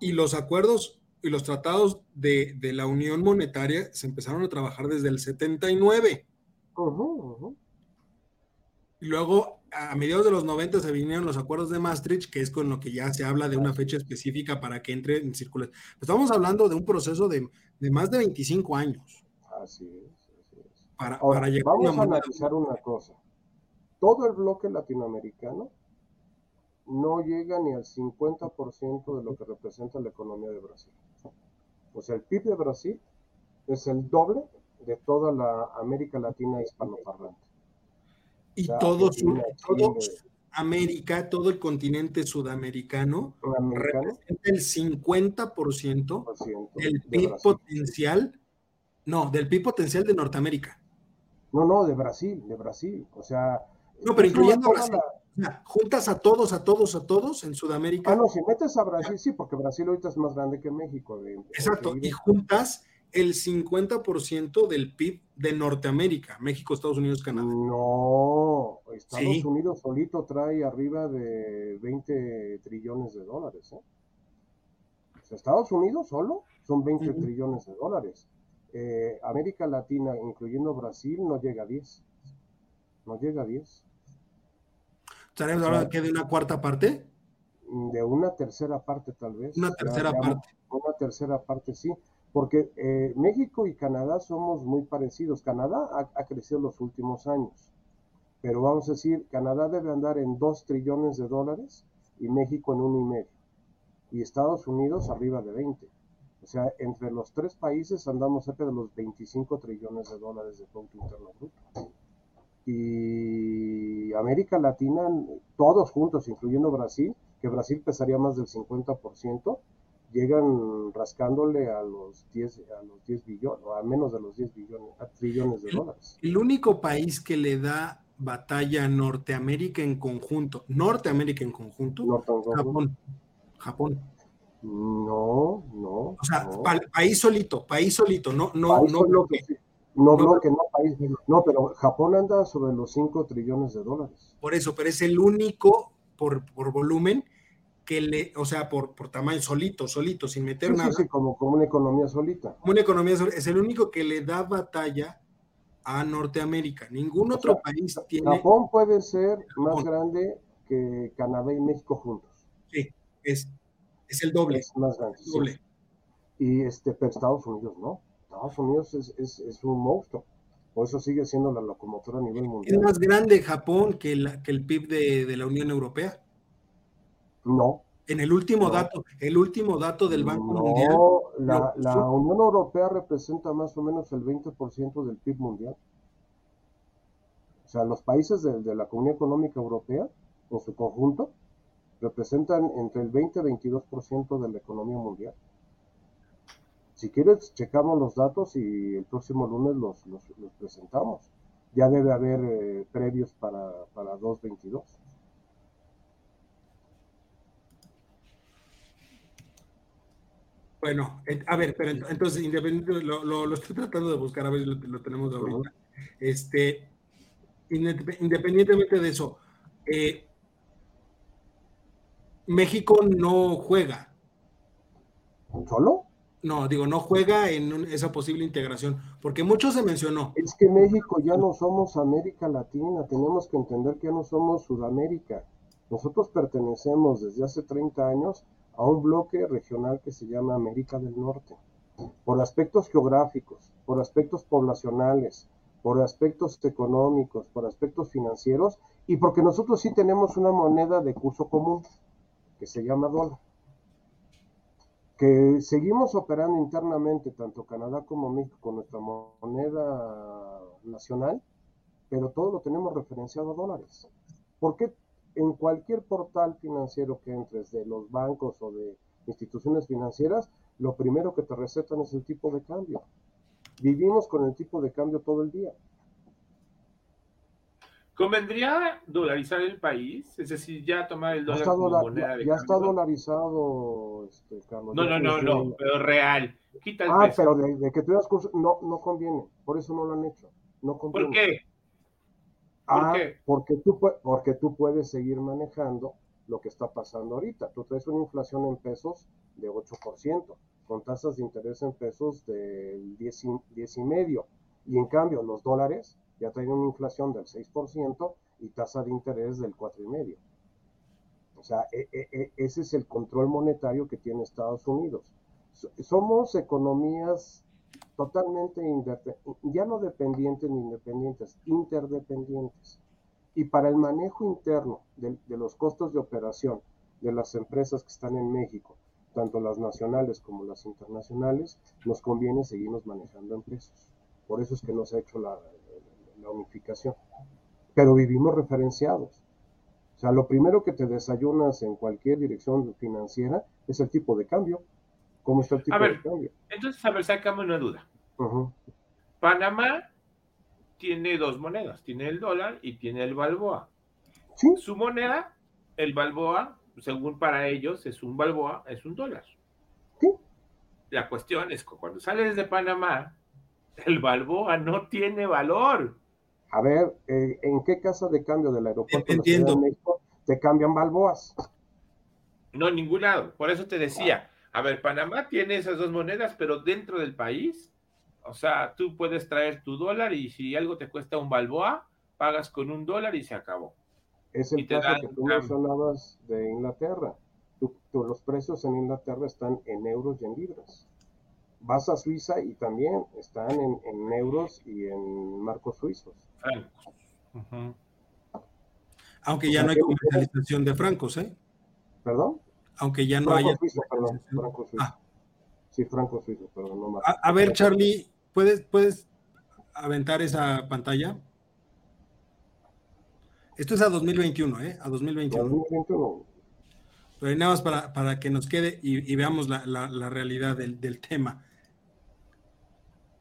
[SPEAKER 1] y los acuerdos y los tratados de, de, la Unión Monetaria se empezaron a trabajar desde el 79. Y luego a mediados de los 90 se vinieron los acuerdos de Maastricht, que es con lo que ya se habla de una fecha específica para que entre en circulación. Estamos hablando de un proceso de, más de 25 años.
[SPEAKER 2] Así es. Así es.
[SPEAKER 1] Para,
[SPEAKER 2] vamos a analizar una cosa. Todo el bloque latinoamericano no llega ni al 50% de lo que representa la economía de Brasil. O sea, el PIB de Brasil es el doble de toda la América Latina hispanoparlante.
[SPEAKER 1] Y todos, América, todo el continente sudamericano, representa el 50% del PIB potencial, no, del PIB potencial de Norteamérica.
[SPEAKER 2] No, no, de Brasil, de Brasil. O sea.
[SPEAKER 1] No, pero incluyendo Brasil. Juntas a todos, a todos, a todos en Sudamérica.
[SPEAKER 2] Ah, no, si metes a Brasil, sí, porque Brasil ahorita es más grande que México.
[SPEAKER 1] Exacto, y juntas el 50% del PIB de Norteamérica, México, Estados Unidos, Canadá.
[SPEAKER 2] No, Estados Unidos solito trae arriba de 20 trillones de dólares. ¿eh? Estados Unidos solo son 20 trillones de dólares. Eh, América Latina, incluyendo Brasil, no llega a 10. No llega a 10.
[SPEAKER 1] ¿Estaremos hablando que de una cuarta parte?
[SPEAKER 2] De una tercera parte, tal vez.
[SPEAKER 1] Una tercera parte.
[SPEAKER 2] Una tercera parte, sí. Porque eh, México y Canadá somos muy parecidos. Canadá ha, ha, crecido los últimos años. Pero vamos a decir, Canadá debe andar en 2 trillones de dólares y México en uno y medio. Y Estados Unidos arriba de 20. O sea, entre los tres países andamos cerca de los 25 trillones de dólares de Producto Interno Bruto. Y América Latina, todos juntos, incluyendo Brasil, que Brasil pesaría más del 50%, llegan rascándole a los 10, a los 10 billones, o a menos de los 10 billones, a trillones de dólares.
[SPEAKER 1] El único país que le da batalla a Norteamérica en conjunto, Norteamérica en conjunto, Japón. Japón.
[SPEAKER 2] No, no.
[SPEAKER 1] O sea, país solito, país solito, no, no, no bloque.
[SPEAKER 2] No, bloque, no país. No, pero Japón anda sobre los 5 trillones de dólares.
[SPEAKER 1] Por eso, pero es el único por, por volumen que le, o sea, por, por tamaño, solito, solito, sin meter nada.
[SPEAKER 2] Sí, como, como una economía solita.
[SPEAKER 1] Como una economía solita. Es el único que le da batalla a Norteamérica. Ningún otro país tiene.
[SPEAKER 2] Japón puede ser más grande que Canadá y México juntos.
[SPEAKER 1] Sí, es es el doble.
[SPEAKER 2] Es más grande. Doble. Y este, pero Estados Unidos no. Estados Unidos es, es, es, un monstruo. Por eso sigue siendo la locomotora a nivel mundial.
[SPEAKER 1] ¿Es más grande Japón que, la, que el PIB de, de, la Unión Europea?
[SPEAKER 2] No.
[SPEAKER 1] En el último dato, el último dato del Banco
[SPEAKER 2] no,
[SPEAKER 1] Mundial.
[SPEAKER 2] La, la Unión Europea representa más o menos el 20% del PIB mundial. O sea, los países de, de la Comunidad Económica Europea, en su conjunto, representan entre el 20 y 22% de la economía mundial. Si quieres, checamos los datos y el próximo lunes los, los, presentamos. Ya debe haber eh, previos para, para 222.
[SPEAKER 1] Bueno, a ver, pero entonces, independiente, lo, lo, estoy tratando de buscar, a ver si lo, lo tenemos ahorita. Este, independientemente de eso, eh, México no juega.
[SPEAKER 2] ¿Solo?
[SPEAKER 1] No, digo, no juega en esa posible integración, porque mucho se mencionó.
[SPEAKER 2] Es que México ya no somos América Latina, tenemos que entender que ya no somos Sudamérica. Nosotros pertenecemos desde hace 30 años a un bloque regional que se llama América del Norte, por aspectos geográficos, por aspectos poblacionales, por aspectos económicos, por aspectos financieros y porque nosotros sí tenemos una moneda de curso común que se llama dólar. Que seguimos operando internamente, tanto Canadá como México, con nuestra moneda nacional, pero todo lo tenemos referenciado a dólares. Porque en cualquier portal financiero que entres, de los bancos o de instituciones financieras, lo primero que te recetan es el tipo de cambio. Vivimos con el tipo de cambio todo el día.
[SPEAKER 3] ¿Convendría dolarizar el país? Es decir, ya tomar el dólar como moneda
[SPEAKER 2] de Ya está dolarizado, este,
[SPEAKER 3] Carlos. No, no, no, no, pero real. Quita el
[SPEAKER 2] ah, pero de, que tú curso, no, no conviene. Por eso no lo han hecho. No conviene.
[SPEAKER 3] ¿Por qué?
[SPEAKER 2] ¿Por ah, qué? Porque tú, porque tú puedes seguir manejando lo que está pasando ahorita. Tú traes una inflación en pesos de 8%, con tasas de interés en pesos del 10 y, 10 y medio. Y en cambio, los dólares ya traen una inflación del 6% y tasa de interés del 4,5%. O sea, e, e, e, ese es el control monetario que tiene Estados Unidos. Somos economías totalmente, ya no dependientes ni independientes, interdependientes. Y para el manejo interno de, de los costos de operación de las empresas que están en México, tanto las nacionales como las internacionales, nos conviene seguirnos manejando en pesos. Por eso es que nos ha hecho la, unificación. Pero vivimos referenciados. O sea, lo primero que te desayunas en cualquier dirección financiera es el tipo de cambio. ¿Cómo está el tipo de cambio?
[SPEAKER 3] Entonces, a ver, sacame una duda. Panamá tiene dos monedas, tiene el dólar y tiene el balboa. ¿Sí? Su moneda, el balboa, según para ellos, es un balboa, es un dólar. ¿Sí? La cuestión es que cuando sales de Panamá, el balboa no tiene valor.
[SPEAKER 2] A ver, eh, ¿en qué casa de cambio del aeropuerto de México te cambian balboas?
[SPEAKER 3] No, en ningún lado. Por eso te decía, a ver, Panamá tiene esas dos monedas, pero dentro del país, o sea, tú puedes traer tu dólar y si algo te cuesta un balboa, pagas con un dólar y se acabó.
[SPEAKER 2] Es el caso que tú mencionabas de Inglaterra. los precios en Inglaterra están en euros y en libras vas a Suiza y también están en, euros y en marcos suizos.
[SPEAKER 1] Aunque ya no hay comercialización de francos, ¿eh?
[SPEAKER 2] ¿Perdón?
[SPEAKER 1] Aunque ya no hay.
[SPEAKER 2] perdón, franco suizo. Ah. Sí, franco suizo, perdón, no más.
[SPEAKER 1] A, ver, Charlie, ¿puedes, ¿puedes aventar esa pantalla? Esto es a 2021, ¿eh? A 2021. A 2021. Pero nada más para, para que nos quede y, veamos la, la, realidad del, del, tema.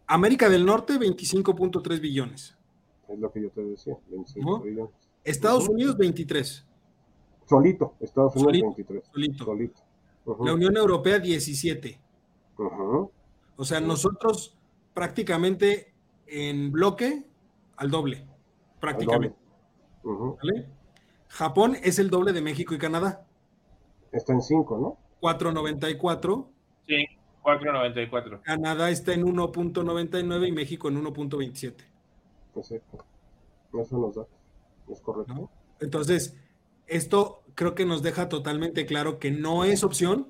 [SPEAKER 1] América del Norte, 25.3 billones.
[SPEAKER 2] Es lo que yo te decía, 25 billones.
[SPEAKER 1] Estados Unidos, 23.
[SPEAKER 2] Solito, Estados Unidos, 23.
[SPEAKER 1] Solito. La Unión Europea, 17. O sea, nosotros prácticamente en bloque al doble, prácticamente. Japón es el doble de México y Canadá.
[SPEAKER 2] Está en 5, ¿no?
[SPEAKER 1] 4.94.
[SPEAKER 3] Sí. 4.94.
[SPEAKER 1] Canadá está en 1.99 y México en 1.27.
[SPEAKER 2] Exacto. Eso nos da. Es correcto.
[SPEAKER 1] Entonces, esto creo que nos deja totalmente claro que no es opción.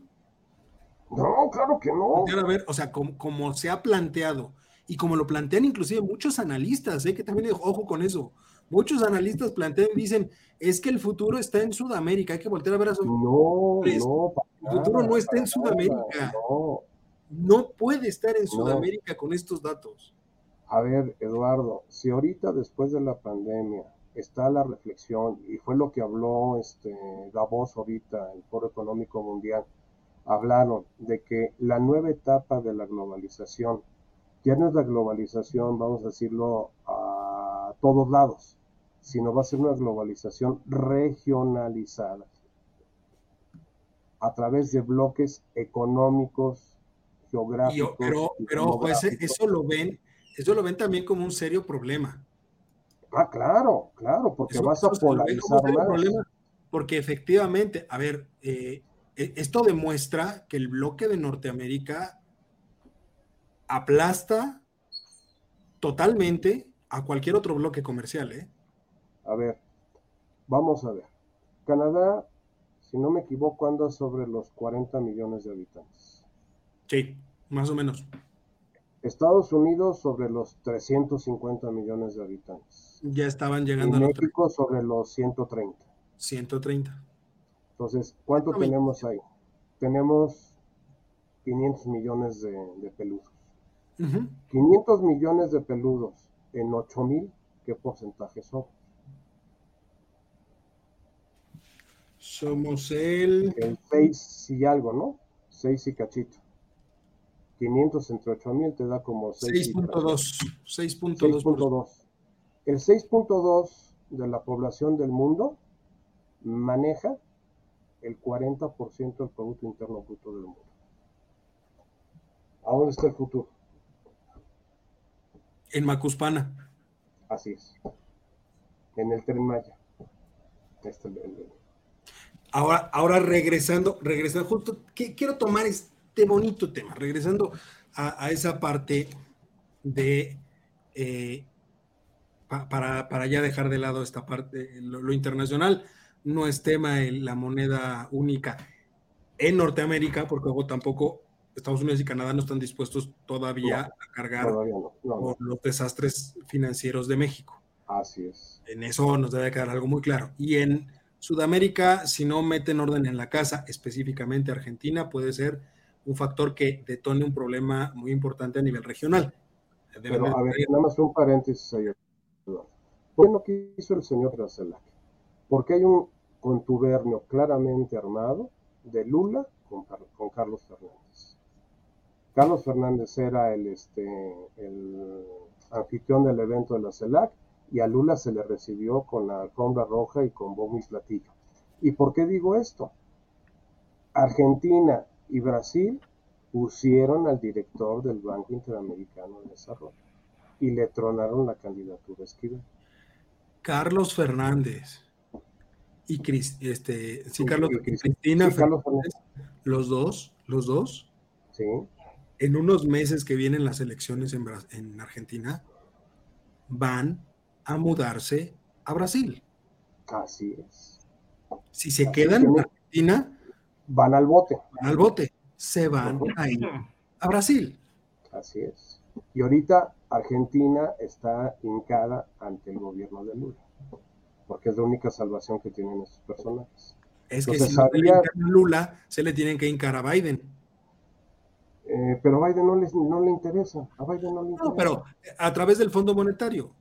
[SPEAKER 2] No, claro que no.
[SPEAKER 1] A ver, o sea, como, se ha planteado y como lo plantean inclusive muchos analistas, ¿eh? que también ojo con eso. Muchos analistas plantean dicen, es que el futuro está en Sudamérica, hay que voltear a ver a
[SPEAKER 2] Sudamérica. No, no.
[SPEAKER 1] El futuro no está en Sudamérica. No no puede estar en Sudamérica con estos datos.
[SPEAKER 2] A ver, Eduardo, si ahorita después de la pandemia está la reflexión, y fue lo que habló este Davos ahorita, el Foro Económico Mundial, hablaron de que la nueva etapa de la globalización, ya no es la globalización, vamos a decirlo, a todos lados, sino va a ser una globalización regionalizada a través de bloques económicos,
[SPEAKER 1] pero, pero eso lo ven, eso lo ven también como un serio problema.
[SPEAKER 2] Ah, claro, claro, porque vas a polarizar más.
[SPEAKER 1] porque efectivamente, a ver, eh, e, esto demuestra que el bloque de Norteamérica aplasta totalmente a cualquier otro bloque comercial, ¿eh?
[SPEAKER 2] A ver, vamos a ver. Canadá, si no me equivoco, anda sobre los 40 millones de habitantes.
[SPEAKER 1] Sí, más o menos.
[SPEAKER 2] Estados Unidos sobre los 350 millones de habitantes.
[SPEAKER 1] Ya estaban llegando
[SPEAKER 2] y México sobre los 130.
[SPEAKER 1] 130.
[SPEAKER 2] Entonces, ¿cuánto tenemos ahí? Tenemos 500 millones de, peludos. 500 millones de peludos en 8 mil, ¿qué porcentaje son?
[SPEAKER 1] Somos el...
[SPEAKER 2] El 6 y algo, ¿no? 6 y cachito. 500 entre 8000 te da como
[SPEAKER 1] 6.2. 6.2.
[SPEAKER 2] El 6.2 de la población del mundo maneja el 40% del Producto Interno Bruto del mundo. ¿A dónde está el futuro?
[SPEAKER 1] En Macuspana.
[SPEAKER 2] Así es. En el Tren Maya.
[SPEAKER 1] Ahora, ahora regresando, regresando, justo, quiero tomar este este bonito tema, regresando a, esa parte de, eh, para, ya dejar de lado esta parte, lo, internacional, no es tema en la moneda única en Norteamérica, porque luego tampoco Estados Unidos y Canadá no están dispuestos todavía a cargar por los desastres financieros de México.
[SPEAKER 2] Así es.
[SPEAKER 1] En eso nos debe quedar algo muy claro. Y en Sudamérica, si no meten orden en la casa, específicamente Argentina, puede ser un factor que detone un problema muy importante a nivel regional.
[SPEAKER 2] Pero, a ver, nada más un paréntesis ahí. ¿Por qué quiso el señor Gracelac? Porque hay un contubernio claramente armado de Lula con, con Carlos Fernández. Carlos Fernández era el, este, el anfitrión del evento de la CELAC y a Lula se le recibió con la alfombra roja y con bombo y platillo. ¿Y por qué digo esto? Argentina y Brasil pusieron al director del Banco Interamericano de Desarrollo y le tronaron la candidatura a Esquivel.
[SPEAKER 1] Carlos Fernández y este, sí, Carlos, Cristina Fernández, los dos, los dos,
[SPEAKER 2] sí.
[SPEAKER 1] en unos meses que vienen las elecciones en, en Argentina, van a mudarse a Brasil.
[SPEAKER 2] Así es.
[SPEAKER 1] Si se quedan en Argentina,
[SPEAKER 2] van al bote.
[SPEAKER 1] Van al bote. Se van a ir a Brasil.
[SPEAKER 2] Así es. Y ahorita Argentina está hincada ante el gobierno de Lula, porque es la única salvación que tienen estos personajes.
[SPEAKER 1] Es que si se le a Lula, se le tienen que hincar a Biden.
[SPEAKER 2] Eh, pero a Biden no, no le interesa. A Biden no le interesa.
[SPEAKER 1] No, pero a través del Fondo Monetario.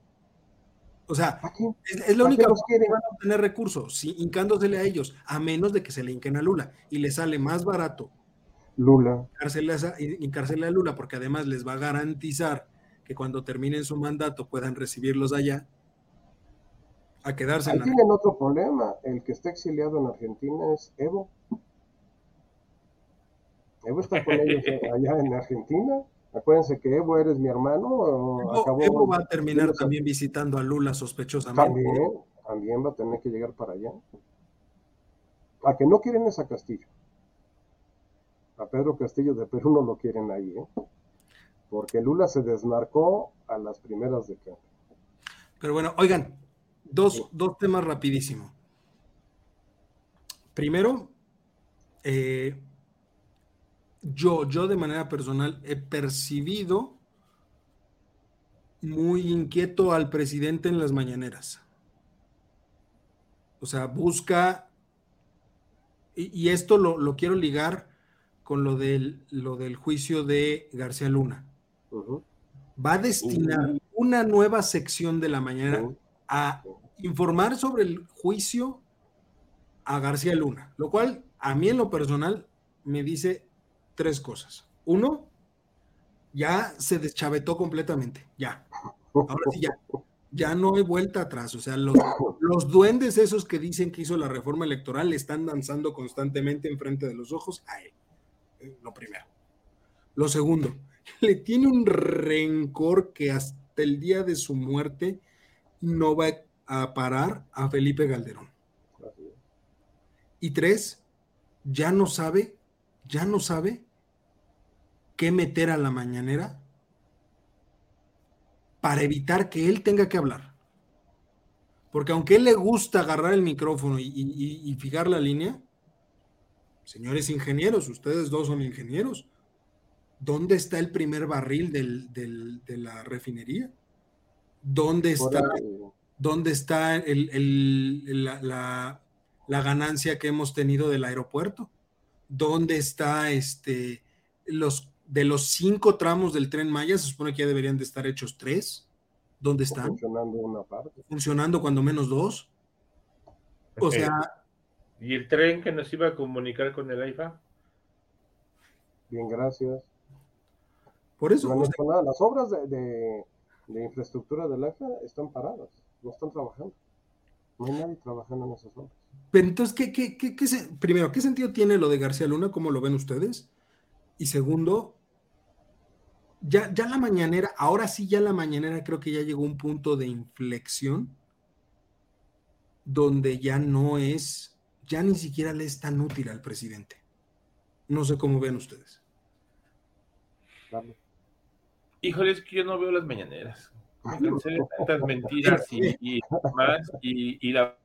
[SPEAKER 1] O sea, es, la única que van a obtener recursos, ¿sí? hincándosele a ellos, a menos de que se le hinquen a Lula. Y le sale más barato
[SPEAKER 2] Lula.
[SPEAKER 1] Hincársele a Lula, porque además les va a garantizar que cuando terminen su mandato puedan recibirlos allá. A quedarse
[SPEAKER 2] Ahí tienen otro problema. El que está exiliado en Argentina es Evo. Evo está con ellos allá en Argentina. Acuérdense que Evo eres mi hermano.
[SPEAKER 1] Evo, va a terminar también visitando a Lula sospechosamente.
[SPEAKER 2] También, también va a tener que llegar para allá. A que no quieren esa Castillo. A Pedro Castillo de Perú no lo quieren ahí, ¿eh? Porque Lula se desmarcó a las primeras de cambio.
[SPEAKER 1] Pero bueno, oigan, dos, dos temas rapidísimo. Primero, eh, yo, yo de manera personal he percibido muy inquieto al presidente en las mañaneras. O sea, busca, y, esto lo, quiero ligar con lo del, lo del juicio de García Luna. Va a destinar una nueva sección de la mañana a informar sobre el juicio a García Luna, lo cual a mí en lo personal me dice tres cosas. Uno, ya se deschavetó completamente, ya. Ahora sí, ya. Ya no hay vuelta atrás. O sea, los, los duendes esos que dicen que hizo la reforma electoral le están danzando constantemente enfrente de los ojos a él. Eh, lo primero. Lo segundo, le tiene un rencor que hasta el día de su muerte no va a parar a Felipe Calderón. Y tres, ya no sabe, ya no sabe qué meter a la mañanera para evitar que él tenga que hablar. Porque aunque él le gusta agarrar el micrófono y, fijar la línea, señores ingenieros, ustedes dos son ingenieros, ¿dónde está el primer barril de la refinería? ¿Dónde está, ¿dónde está la, la, ganancia que hemos tenido del aeropuerto? ¿Dónde está este, los de los cinco tramos del tren Maya, se supone que ya deberían de estar hechos tres. ¿Dónde están?
[SPEAKER 2] Funcionando una parte.
[SPEAKER 1] Funcionando cuando menos dos. O sea.
[SPEAKER 3] ¿Y el tren que nos iba a comunicar con el AIFA?
[SPEAKER 2] Bien, gracias.
[SPEAKER 1] Por eso.
[SPEAKER 2] Las obras de, infraestructura del AIFA están paradas, no están trabajando. No hay nadie trabajando en esas obras.
[SPEAKER 1] Pero entonces, ¿qué, qué, qué, qué primero, ¿qué sentido tiene lo de García Luna? ¿Cómo lo ven ustedes? Y segundo, ya, ya la mañanera, ahora sí ya la mañanera creo que ya llegó un punto de inflexión donde ya no es, ya ni siquiera le es tan útil al presidente. No sé cómo ven ustedes.
[SPEAKER 3] Híjole, es que yo no veo las mañaneras. tantas mentiras y, más, y, la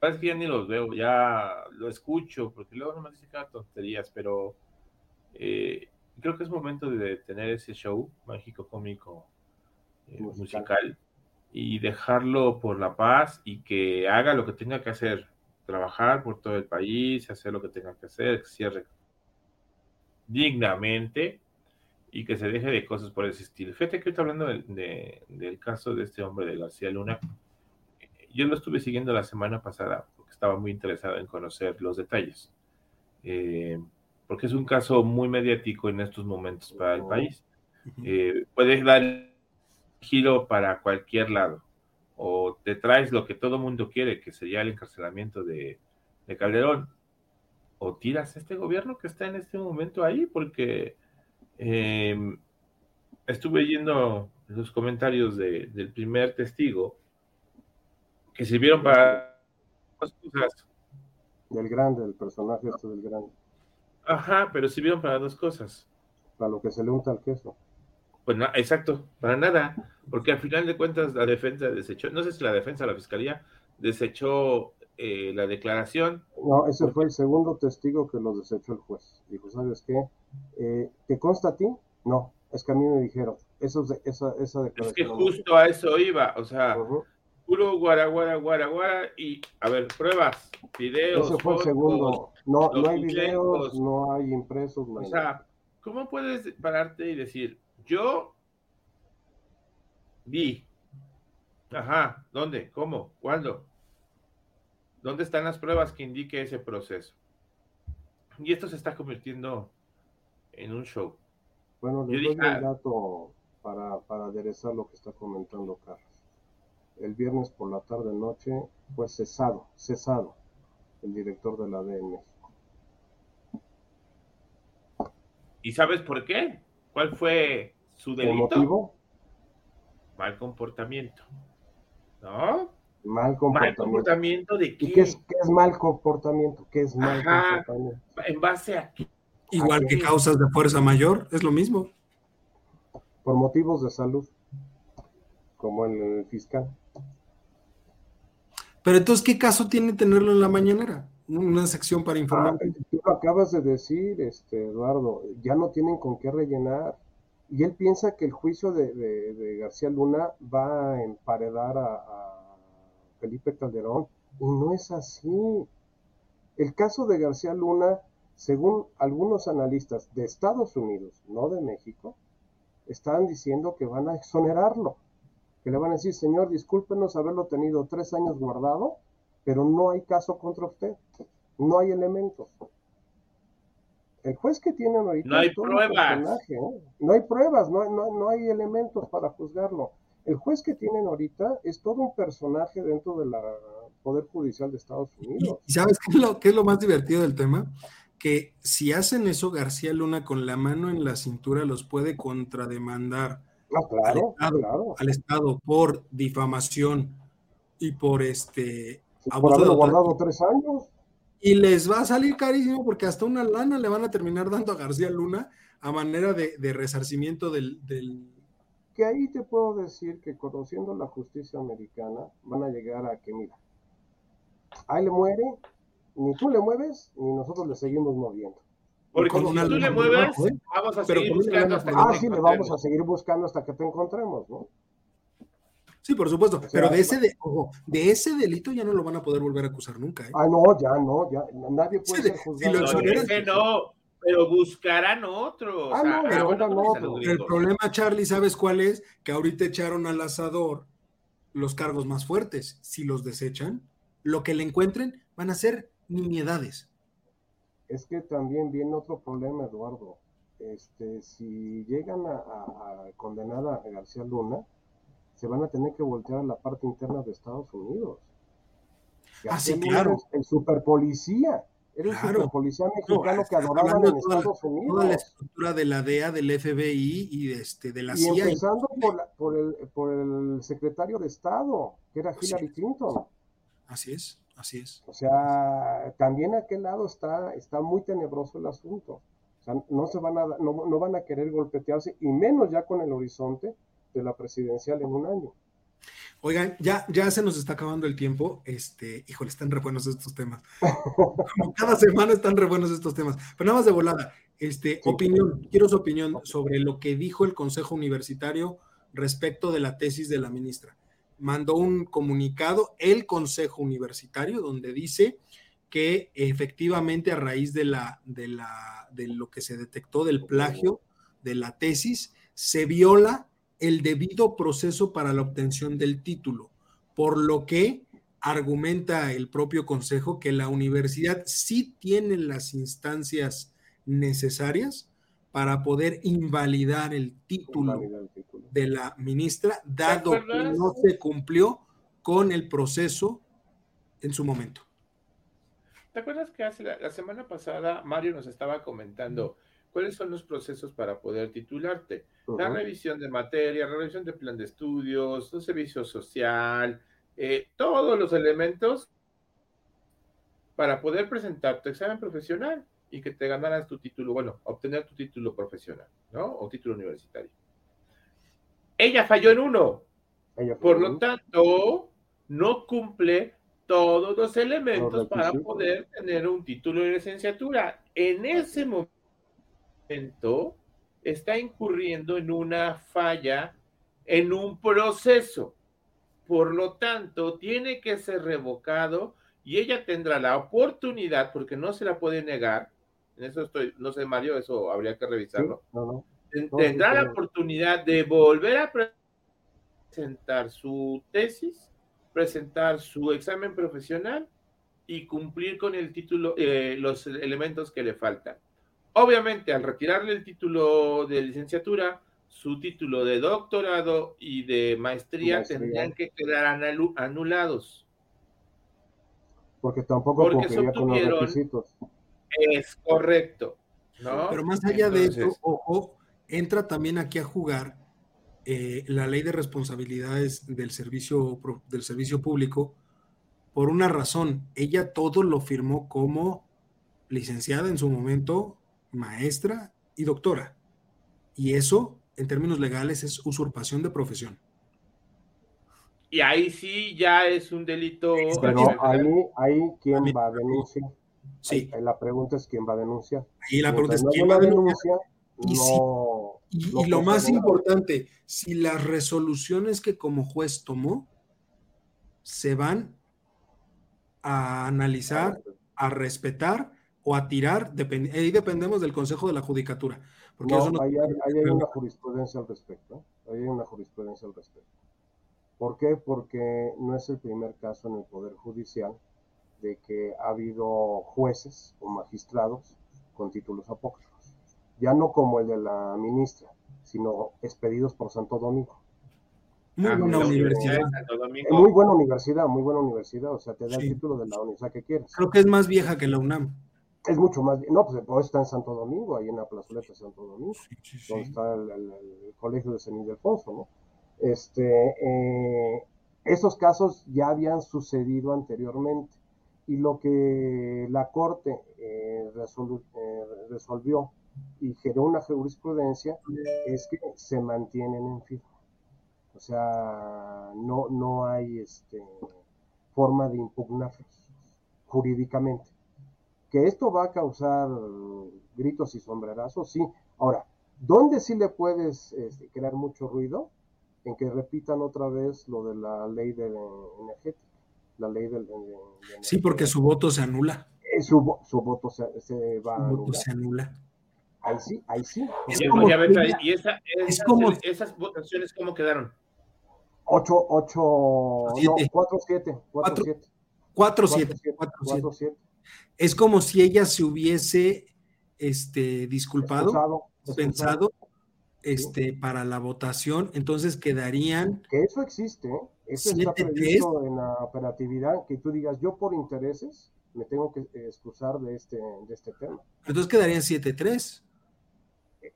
[SPEAKER 3] verdad es que ya ni los veo, ya lo escucho, porque luego no me dice cada tonterías, pero eh, creo que es momento de tener ese show mágico cómico eh, musical. y dejarlo por la paz y que haga lo que tenga que hacer, trabajar por todo el país, hacer lo que tenga que hacer, que cierre dignamente y que se deje de cosas por ese estilo. Fíjate que estoy hablando del caso de este hombre de García Luna. Yo lo estuve siguiendo la semana pasada porque estaba muy interesado en conocer los detalles, eh, porque es un caso muy mediático en estos momentos para el país. Eh, puedes dar giro para cualquier lado, o te traes lo que todo mundo quiere, que sería el encarcelamiento de, de Calderón, o tiras este gobierno que está en este momento ahí, porque eh, estuve yendo los comentarios del primer testigo que sirvieron para dos cosas.
[SPEAKER 2] Del grande, el personaje este del grande.
[SPEAKER 3] Ajá, pero sirvieron para dos cosas.
[SPEAKER 2] Para lo que se le unta al queso.
[SPEAKER 3] Pues no, exacto, para nada, porque al final de cuentas la defensa desechó, no sé si la defensa la fiscalía desechó eh, la declaración.
[SPEAKER 2] No, ese fue el segundo testigo que lo desechó el juez. Dijo, ¿sabes qué? Eh, ¿Te consta a ti? No, es que a mí me dijeron. Eso, esa, esa declaración.
[SPEAKER 3] Es que justo a eso iba, o sea, puro guara, guara, guara, guara, y a ver, pruebas, videos.
[SPEAKER 2] Fue el segundo. No, no hay videos, no hay impresos.
[SPEAKER 3] o sea, ¿cómo puedes pararte y decir, yo vi. Ajá, ¿dónde? ¿Cómo? ¿Cuándo? ¿Dónde están las pruebas que indique ese proceso? Y esto se está convirtiendo en un show.
[SPEAKER 2] Bueno, les doy un ah, dato para, para aderezar lo que está comentando Carlos. El viernes por la tarde noche fue cesado, cesado el director de la DN
[SPEAKER 3] ¿Y sabes por qué? ¿Cuál fue su delito? motivo? Mal comportamiento. ¿No?
[SPEAKER 2] Mal comportamiento.
[SPEAKER 3] ¿Mal comportamiento de qué?
[SPEAKER 2] qué es, mal comportamiento? ¿Qué es mal comportamiento?
[SPEAKER 3] ¿En base a qué?
[SPEAKER 1] Igual que causas de fuerza mayor, es lo mismo.
[SPEAKER 2] Por motivos de salud, como el fiscal.
[SPEAKER 1] Pero entonces, ¿qué caso tiene tenerlo en la mañanera? Una sección para informar. Ah,
[SPEAKER 2] tú lo acabas de decir, este, Eduardo, ya no tienen con qué rellenar. Y él piensa que el juicio de, García Luna va a emparedar a, Felipe Calderón. Y no es así. El caso de García Luna, según algunos analistas de Estados Unidos, no de México, están diciendo que van a exonerarlo. Que le van a decir, señor, discúlpenos haberlo tenido tres años guardado, pero no hay caso contra usted. No hay elementos. El juez que tiene ahorita.
[SPEAKER 3] No hay pruebas.
[SPEAKER 2] ¿eh? No hay pruebas, no, no, hay elementos para juzgarlo. El juez que tienen ahorita es todo un personaje dentro del Poder Judicial de Estados Unidos.
[SPEAKER 1] ¿Y sabes qué es, lo, qué es lo más divertido del tema? Que si hacen eso, García Luna con la mano en la cintura los puede contrademandar
[SPEAKER 2] claro,
[SPEAKER 1] al, estado, al, estado, por difamación y por este.
[SPEAKER 2] por guardado tres años.
[SPEAKER 1] Y les va a salir carísimo porque hasta una lana le van a terminar dando a García Luna a manera de, resarcimiento del,
[SPEAKER 2] Que ahí te puedo decir que conociendo la justicia americana van a llegar a que, mira, ahí le muere, ni tú le mueves, ni nosotros le seguimos moviendo.
[SPEAKER 3] Porque si tú le mueves, ¿eh? vamos a seguir buscando hasta que
[SPEAKER 2] Ah, sí, le vamos a seguir buscando hasta que te encontremos, ¿no?
[SPEAKER 1] Sí, por supuesto, pero de ese, de, de ese delito ya no lo van a poder volver a acusar nunca. ¿eh?
[SPEAKER 2] Ah, no, ya no, ya nadie puede ser juzgado.
[SPEAKER 3] no, no, pero buscarán otros.
[SPEAKER 2] Ah, no, pero,
[SPEAKER 1] el problema, Charlie, ¿sabes cuál es? Que ahorita echaron al asador los cargos más fuertes. Si los desechan, lo que le encuentren van a ser nimiedades.
[SPEAKER 2] Es que también viene otro problema, Eduardo. Este, si llegan a, a condenar a García Luna, se van a tener que voltear a la parte interna de Estados Unidos.
[SPEAKER 1] Ah, sí, claro.
[SPEAKER 2] El superpolicía. Era el superpolicía mexicano que adoraban en Estados Unidos.
[SPEAKER 1] Toda la estructura de la DEA, del FBI y de, este, de la CIA.
[SPEAKER 2] Empezando por, por, el, por el secretario de Estado, que era Hillary Clinton.
[SPEAKER 1] Así es, así es.
[SPEAKER 2] O sea, también a aquel lado está, está muy tenebroso el asunto. O sea, no, se van a, no, no van a querer golpetearse, y menos ya con el horizonte de la presidencial en un año.
[SPEAKER 1] Oigan, ya, ya se nos está acabando el tiempo. Este, híjole, están re buenos estos temas. Como cada semana están re buenos estos temas. Pero nada más de volada. Este, opinión, quiero su opinión sobre lo que dijo el Consejo Universitario respecto de la tesis de la ministra. Mandó un comunicado el Consejo Universitario donde dice que efectivamente a raíz de la, de la, de lo que se detectó del plagio de la tesis, se viola el debido proceso para la obtención del título, por lo que argumenta el propio consejo que la universidad sí tiene las instancias necesarias para poder invalidar el título, de la ministra, dado que no se cumplió con el proceso en su momento.
[SPEAKER 3] ¿Te acuerdas que hace la, semana pasada Mario nos estaba comentando cuáles son los procesos para poder titularte? La revisión de materia, la revisión de plan de estudios, el servicio social, eh, todos los elementos para poder presentar tu examen profesional y que te ganaras tu título, bueno, obtener tu título profesional, ¿no? O título universitario. Ella falló en uno. Por lo tanto, no cumple todos los elementos para poder tener un título de licenciatura. En ese momento está incurriendo en una falla en un proceso. Por lo tanto, tiene que ser revocado y ella tendrá la oportunidad, porque no se la puede negar, en eso estoy, no sé, Mario, eso habría que revisarlo. tendrá la oportunidad de volver a presentar su tesis, presentar su examen profesional y cumplir con el título, eh, los elementos que le faltan. Obviamente, al retirarle el título de licenciatura, su título de doctorado y de maestría, tendrían que quedar anulados.
[SPEAKER 2] Porque tampoco Porque se obtuvieron,
[SPEAKER 3] Es correcto. ¿no?
[SPEAKER 1] Pero más allá de eso, ojo, entra también aquí a jugar eh, la ley de responsabilidades del servicio, del servicio público por una razón. Ella todo lo firmó como licenciada en su momento, maestra y doctora. Y eso, en términos legales, es usurpación de profesión.
[SPEAKER 3] Y ahí sí ya es un delito.
[SPEAKER 2] Pero ahí, ahí quién va a denunciar. Sí. la pregunta es quién va a denunciar.
[SPEAKER 1] Y la pregunta es quién va a denunciar. no, y, lo más importante, si las resoluciones que como juez tomó se van a analizar, a respetar o a tirar, ahí dependemos del Consejo de la Judicatura.
[SPEAKER 2] Porque no, hay, una jurisprudencia al respecto. Hay una jurisprudencia al respecto. ¿Por qué? Porque no es el primer caso en el Poder Judicial de que ha habido jueces o magistrados con títulos apócrifos ya no como el de la ministra, sino expedidos por Santo Domingo.
[SPEAKER 1] Muy ah, buena universidad.
[SPEAKER 2] Muy buena universidad, muy buena universidad. O sea, te da el título de la universidad que quieres.
[SPEAKER 1] Creo que es más vieja que la UNAM.
[SPEAKER 2] Es mucho más. No, pues está en Santo Domingo, ahí en la plazoleta de Santo Domingo, donde está el, colegio de San Ildefonso, ¿no? Este, eh, esos casos ya habían sucedido anteriormente y lo que la Corte eh, eh, resolvió y generó una jurisprudencia es que se mantienen en firme. O sea, no, no hay este, forma de impugnarlos jurídicamente. Que esto va a causar gritos y sombrerazos, sí. Ahora, ¿dónde sí le puedes este, crear mucho ruido? En que repitan otra vez lo de la ley de energética, la ley del...
[SPEAKER 1] sí, porque su voto se anula.
[SPEAKER 2] Eh, su, voto se, va
[SPEAKER 1] a anular. se anula.
[SPEAKER 2] Ahí sí, ahí sí.
[SPEAKER 3] y esa, esas votaciones cómo quedaron?
[SPEAKER 2] 8, 8, no, 4, 7, 4, 7.
[SPEAKER 1] 4, 7, 4, 7. Es como si ella se hubiese este, disculpado, excusado, pensado este, para la votación, entonces quedarían.
[SPEAKER 2] Que eso existe, ¿eh? Eso está previsto en la operatividad, que tú digas, yo por intereses me tengo que excusar de este, de este tema.
[SPEAKER 1] Entonces quedarían 7-3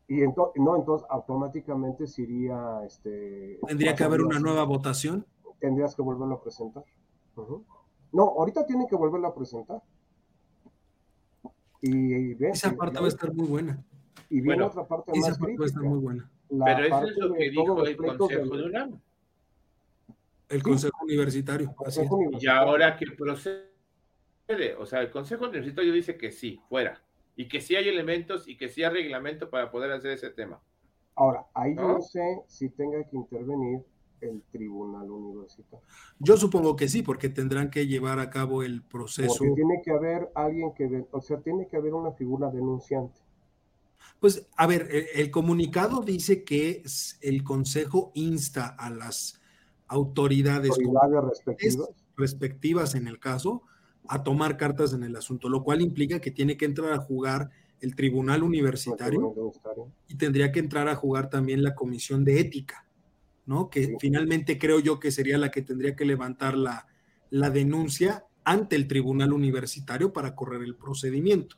[SPEAKER 2] y entonces, no, entonces automáticamente sería, este...
[SPEAKER 1] ¿Tendría que haber una nueva votación?
[SPEAKER 2] Tendrías que volverlo a presentar. No, ahorita tienen que volverlo a presentar. Y,
[SPEAKER 1] esa parte va a estar muy buena.
[SPEAKER 2] Y viene otra parte
[SPEAKER 1] más parte crítica. Va a estar muy buena.
[SPEAKER 3] Pero eso es lo que dijo el Consejo de UNAM.
[SPEAKER 1] El Consejo Universitario.
[SPEAKER 3] Y ahora que procede, o sea, el Consejo Universitario dice que sí, fuera y que sí hay elementos y que sí hay reglamento para poder hacer ese tema.
[SPEAKER 2] Ahora, ahí ¿No? yo no sé si tenga que intervenir el tribunal universitario.
[SPEAKER 1] Yo supongo que sí, porque tendrán que llevar a cabo el proceso. Porque
[SPEAKER 2] tiene que haber alguien que, o sea, tiene que haber una figura denunciante.
[SPEAKER 1] Pues, a ver, el, comunicado dice que el Consejo insta a las autoridades,
[SPEAKER 2] autoridades respectivas
[SPEAKER 1] respectivas en el caso a tomar cartas en el asunto, lo cual implica que tiene que entrar a jugar el tribunal universitario y tendría que entrar a jugar también la comisión de ética, ¿no? Que finalmente creo yo que sería la que tendría que levantar la, la denuncia ante el tribunal universitario para correr el procedimiento.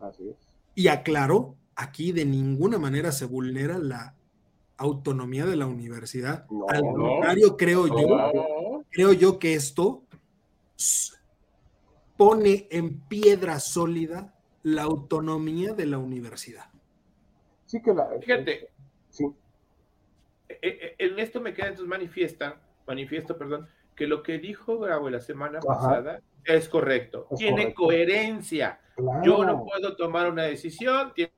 [SPEAKER 2] Así es.
[SPEAKER 1] Y aclaro, aquí de ninguna manera se vulnera la autonomía de la universidad. Al contrario, creo yo, creo yo que esto pone en piedra sólida la autonomía de la universidad.
[SPEAKER 3] Sí que la. Fíjate. Sí. E, e, en esto me queda entonces manifiesta, manifiesto, perdón, que lo que dijo Bravo la semana pasada es correcto. tiene coherencia. Yo no puedo tomar una decisión, tiene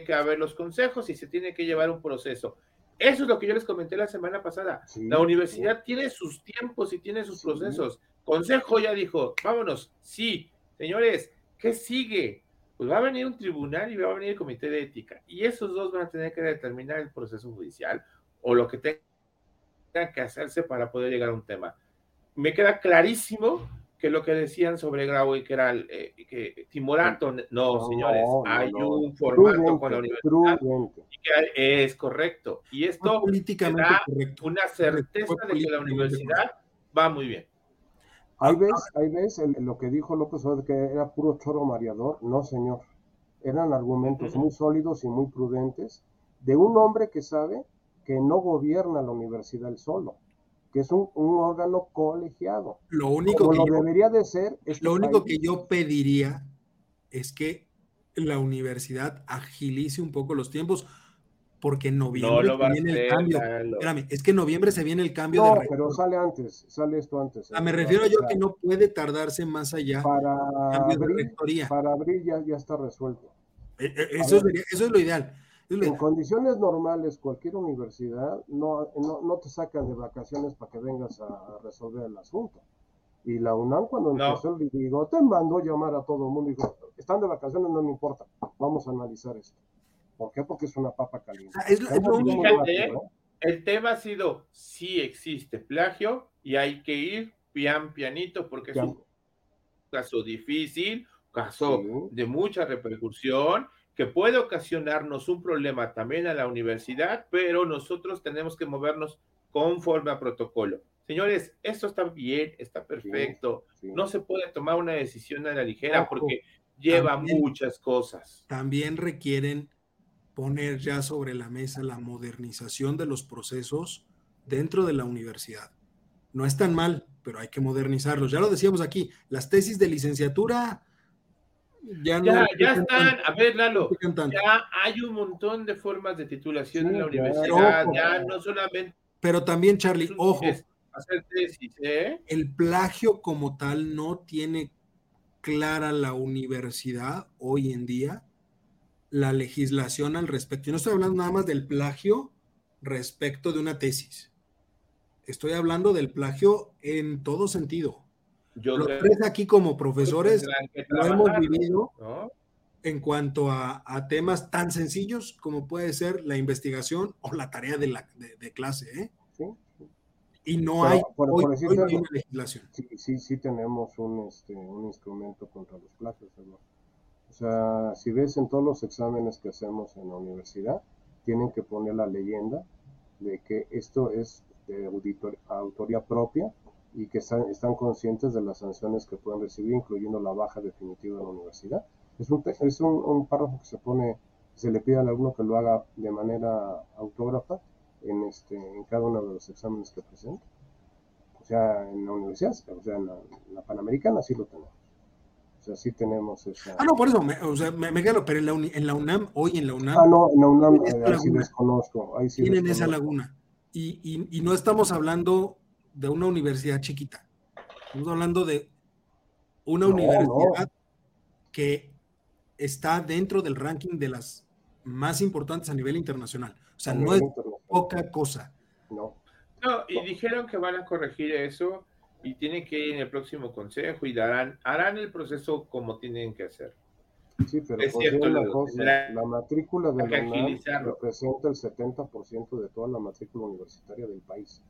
[SPEAKER 3] que haber los consejos y se tiene que llevar un proceso. Eso es lo que yo les comenté la semana pasada. la universidad tiene sus tiempos y tiene sus procesos. Consejo ya dijo, vámonos. Sí, señores, ¿qué sigue? Pues va a venir un tribunal y va a venir el comité de ética. Y esos dos van a tener que determinar el proceso judicial o lo que tenga que hacerse para poder llegar a un tema. Me queda clarísimo que lo que decían sobre Grau y que era el, eh, que Timorato, no, señores, hay un formato con la universidad que es correcto. Y esto políticamente da una certeza de que la universidad va muy bien.
[SPEAKER 2] Hay veces, hay veces lo que dijo López Obrador que era puro choro mareador, no señor. Eran argumentos muy sólidos y muy prudentes de un hombre que sabe que no gobierna la universidad él solo que es un, órgano colegiado.
[SPEAKER 1] Lo único que
[SPEAKER 2] yo, debería de ser.
[SPEAKER 1] lo único que yo pediría es que la universidad agilice un poco los tiempos, porque en noviembre se viene el cambio. Espérame, es que en noviembre se viene el cambio
[SPEAKER 2] no, pero sale antes, sale esto antes.
[SPEAKER 1] Ah, me refiero yo que no puede tardarse más allá.
[SPEAKER 2] Para abril, para abril ya, está resuelto.
[SPEAKER 1] Eh, eh, eso, eso es lo ideal.
[SPEAKER 2] En condiciones normales, cualquier universidad no, no, te saca de vacaciones para que vengas a resolver el asunto. Y la UNAM, cuando empezó el te mandó llamar a todo el mundo y dijo: Están de vacaciones, no me importa, vamos a analizar esto. ¿Por qué? Porque es una papa caliente. Ah,
[SPEAKER 3] ¿eh? El tema ha sido: sí existe plagio y hay que ir pian pianito porque es un caso difícil, caso de mucha repercusión que puede ocasionarnos un problema también a la universidad, pero nosotros tenemos que movernos conforme a protocolo. Señores, esto está bien, está perfecto. No se puede tomar una decisión a la ligera porque lleva muchas cosas.
[SPEAKER 1] También requieren poner ya sobre la mesa la modernización de los procesos dentro de la universidad. No es tan mal, pero hay que modernizarlos. Ya lo decíamos aquí, las tesis de licenciatura
[SPEAKER 3] ya, ya, están, a ver, Lalo, ya hay un montón de formas de titulación en la universidad, ya no solamente.
[SPEAKER 1] Pero también, Charlie, ojo, hacer tesis, ¿eh? el plagio como tal no tiene clara la universidad hoy en día la legislación al respecto. Yo no estoy hablando nada más del plagio respecto de una tesis. Estoy hablando del plagio en todo sentido. Los tres aquí como profesores lo hemos vivido en cuanto a, temas tan sencillos como puede ser la investigación o la tarea de, la, de, clase. ¿eh? Y no hay,
[SPEAKER 2] por, legislación. Sí, sí, sí tenemos un, este, un instrumento contra los plagios. O sea, si ves en todos los exámenes que hacemos en la universidad, tienen que poner la leyenda de que esto es de autoría propia y que están, están conscientes de las sanciones que pueden recibir, incluyendo la baja definitiva de la universidad. Es un, es un, párrafo que se pone, se le pide al alumno que lo haga de manera autógrafa en, este, en cada uno de los exámenes que presenta. O sea, en la universidad, o sea, en la, Panamericana sí lo tenemos. O sea, sí tenemos esa...
[SPEAKER 1] Ah, no, por eso, me, o sea, me, me quedo, pero en la, en la, UNAM, hoy en la UNAM...
[SPEAKER 2] Ah, no, en la UNAM, eh, ahí sí desconozco. Ahí sí
[SPEAKER 1] tienen esa laguna. Y, y, y, no estamos hablando de una universidad chiquita. Estamos hablando de una universidad que está dentro del ranking de las más importantes a nivel internacional. O sea, no es poca cosa.
[SPEAKER 3] No. No, y dijeron que van a corregir eso y tienen que ir en el próximo consejo y darán, harán el proceso como tienen que hacer.
[SPEAKER 2] Sí, pero es cierto, la, cosa, la, matrícula de la UNAM representa el 70% de toda la matrícula universitaria del país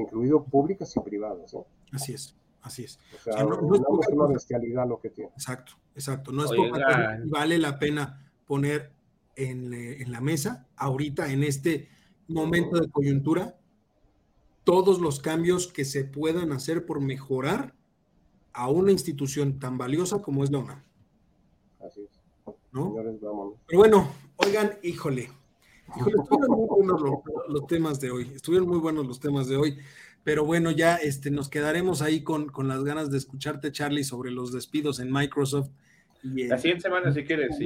[SPEAKER 2] incluido públicas y privadas. ¿eh?
[SPEAKER 1] Así es, así es.
[SPEAKER 2] O sea, no, es una bestialidad lo que tiene.
[SPEAKER 1] Exacto, exacto. No es poca vale la pena poner en, en la mesa ahorita, en este momento de coyuntura, todos los cambios que se puedan hacer por mejorar a una institución tan valiosa como es la UNAM.
[SPEAKER 2] Así es.
[SPEAKER 1] ¿No? Pero bueno, oigan, híjole, estuvieron muy buenos los, temas de hoy, estuvieron muy buenos los temas de hoy, pero bueno, ya este, nos quedaremos ahí con, con las ganas de escucharte, Charlie, sobre los despidos en Microsoft.
[SPEAKER 3] Y, la siguiente semana, si quieres,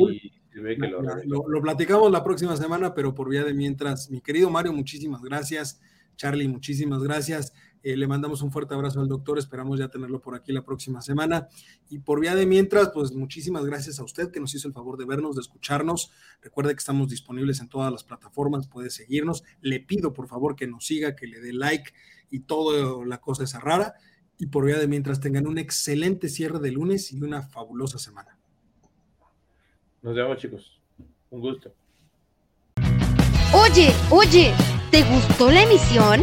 [SPEAKER 1] lo, lo, platicamos la próxima semana, pero por vía de mientras, mi querido Mario, muchísimas gracias. Charlie, muchísimas gracias. Eh, le mandamos un fuerte abrazo al doctor, esperamos ya tenerlo por aquí la próxima semana. Y por vía de mientras, pues muchísimas gracias a usted que nos hizo el favor de vernos, de escucharnos. Recuerde que estamos disponibles en todas las plataformas, puede seguirnos. Le pido por favor que nos siga, que le dé like y toda la cosa esa rara. Y por vía de mientras tengan un excelente cierre de lunes y una fabulosa semana.
[SPEAKER 3] Nos vemos chicos. Un gusto.
[SPEAKER 4] Oye, oye, ¿te gustó la emisión?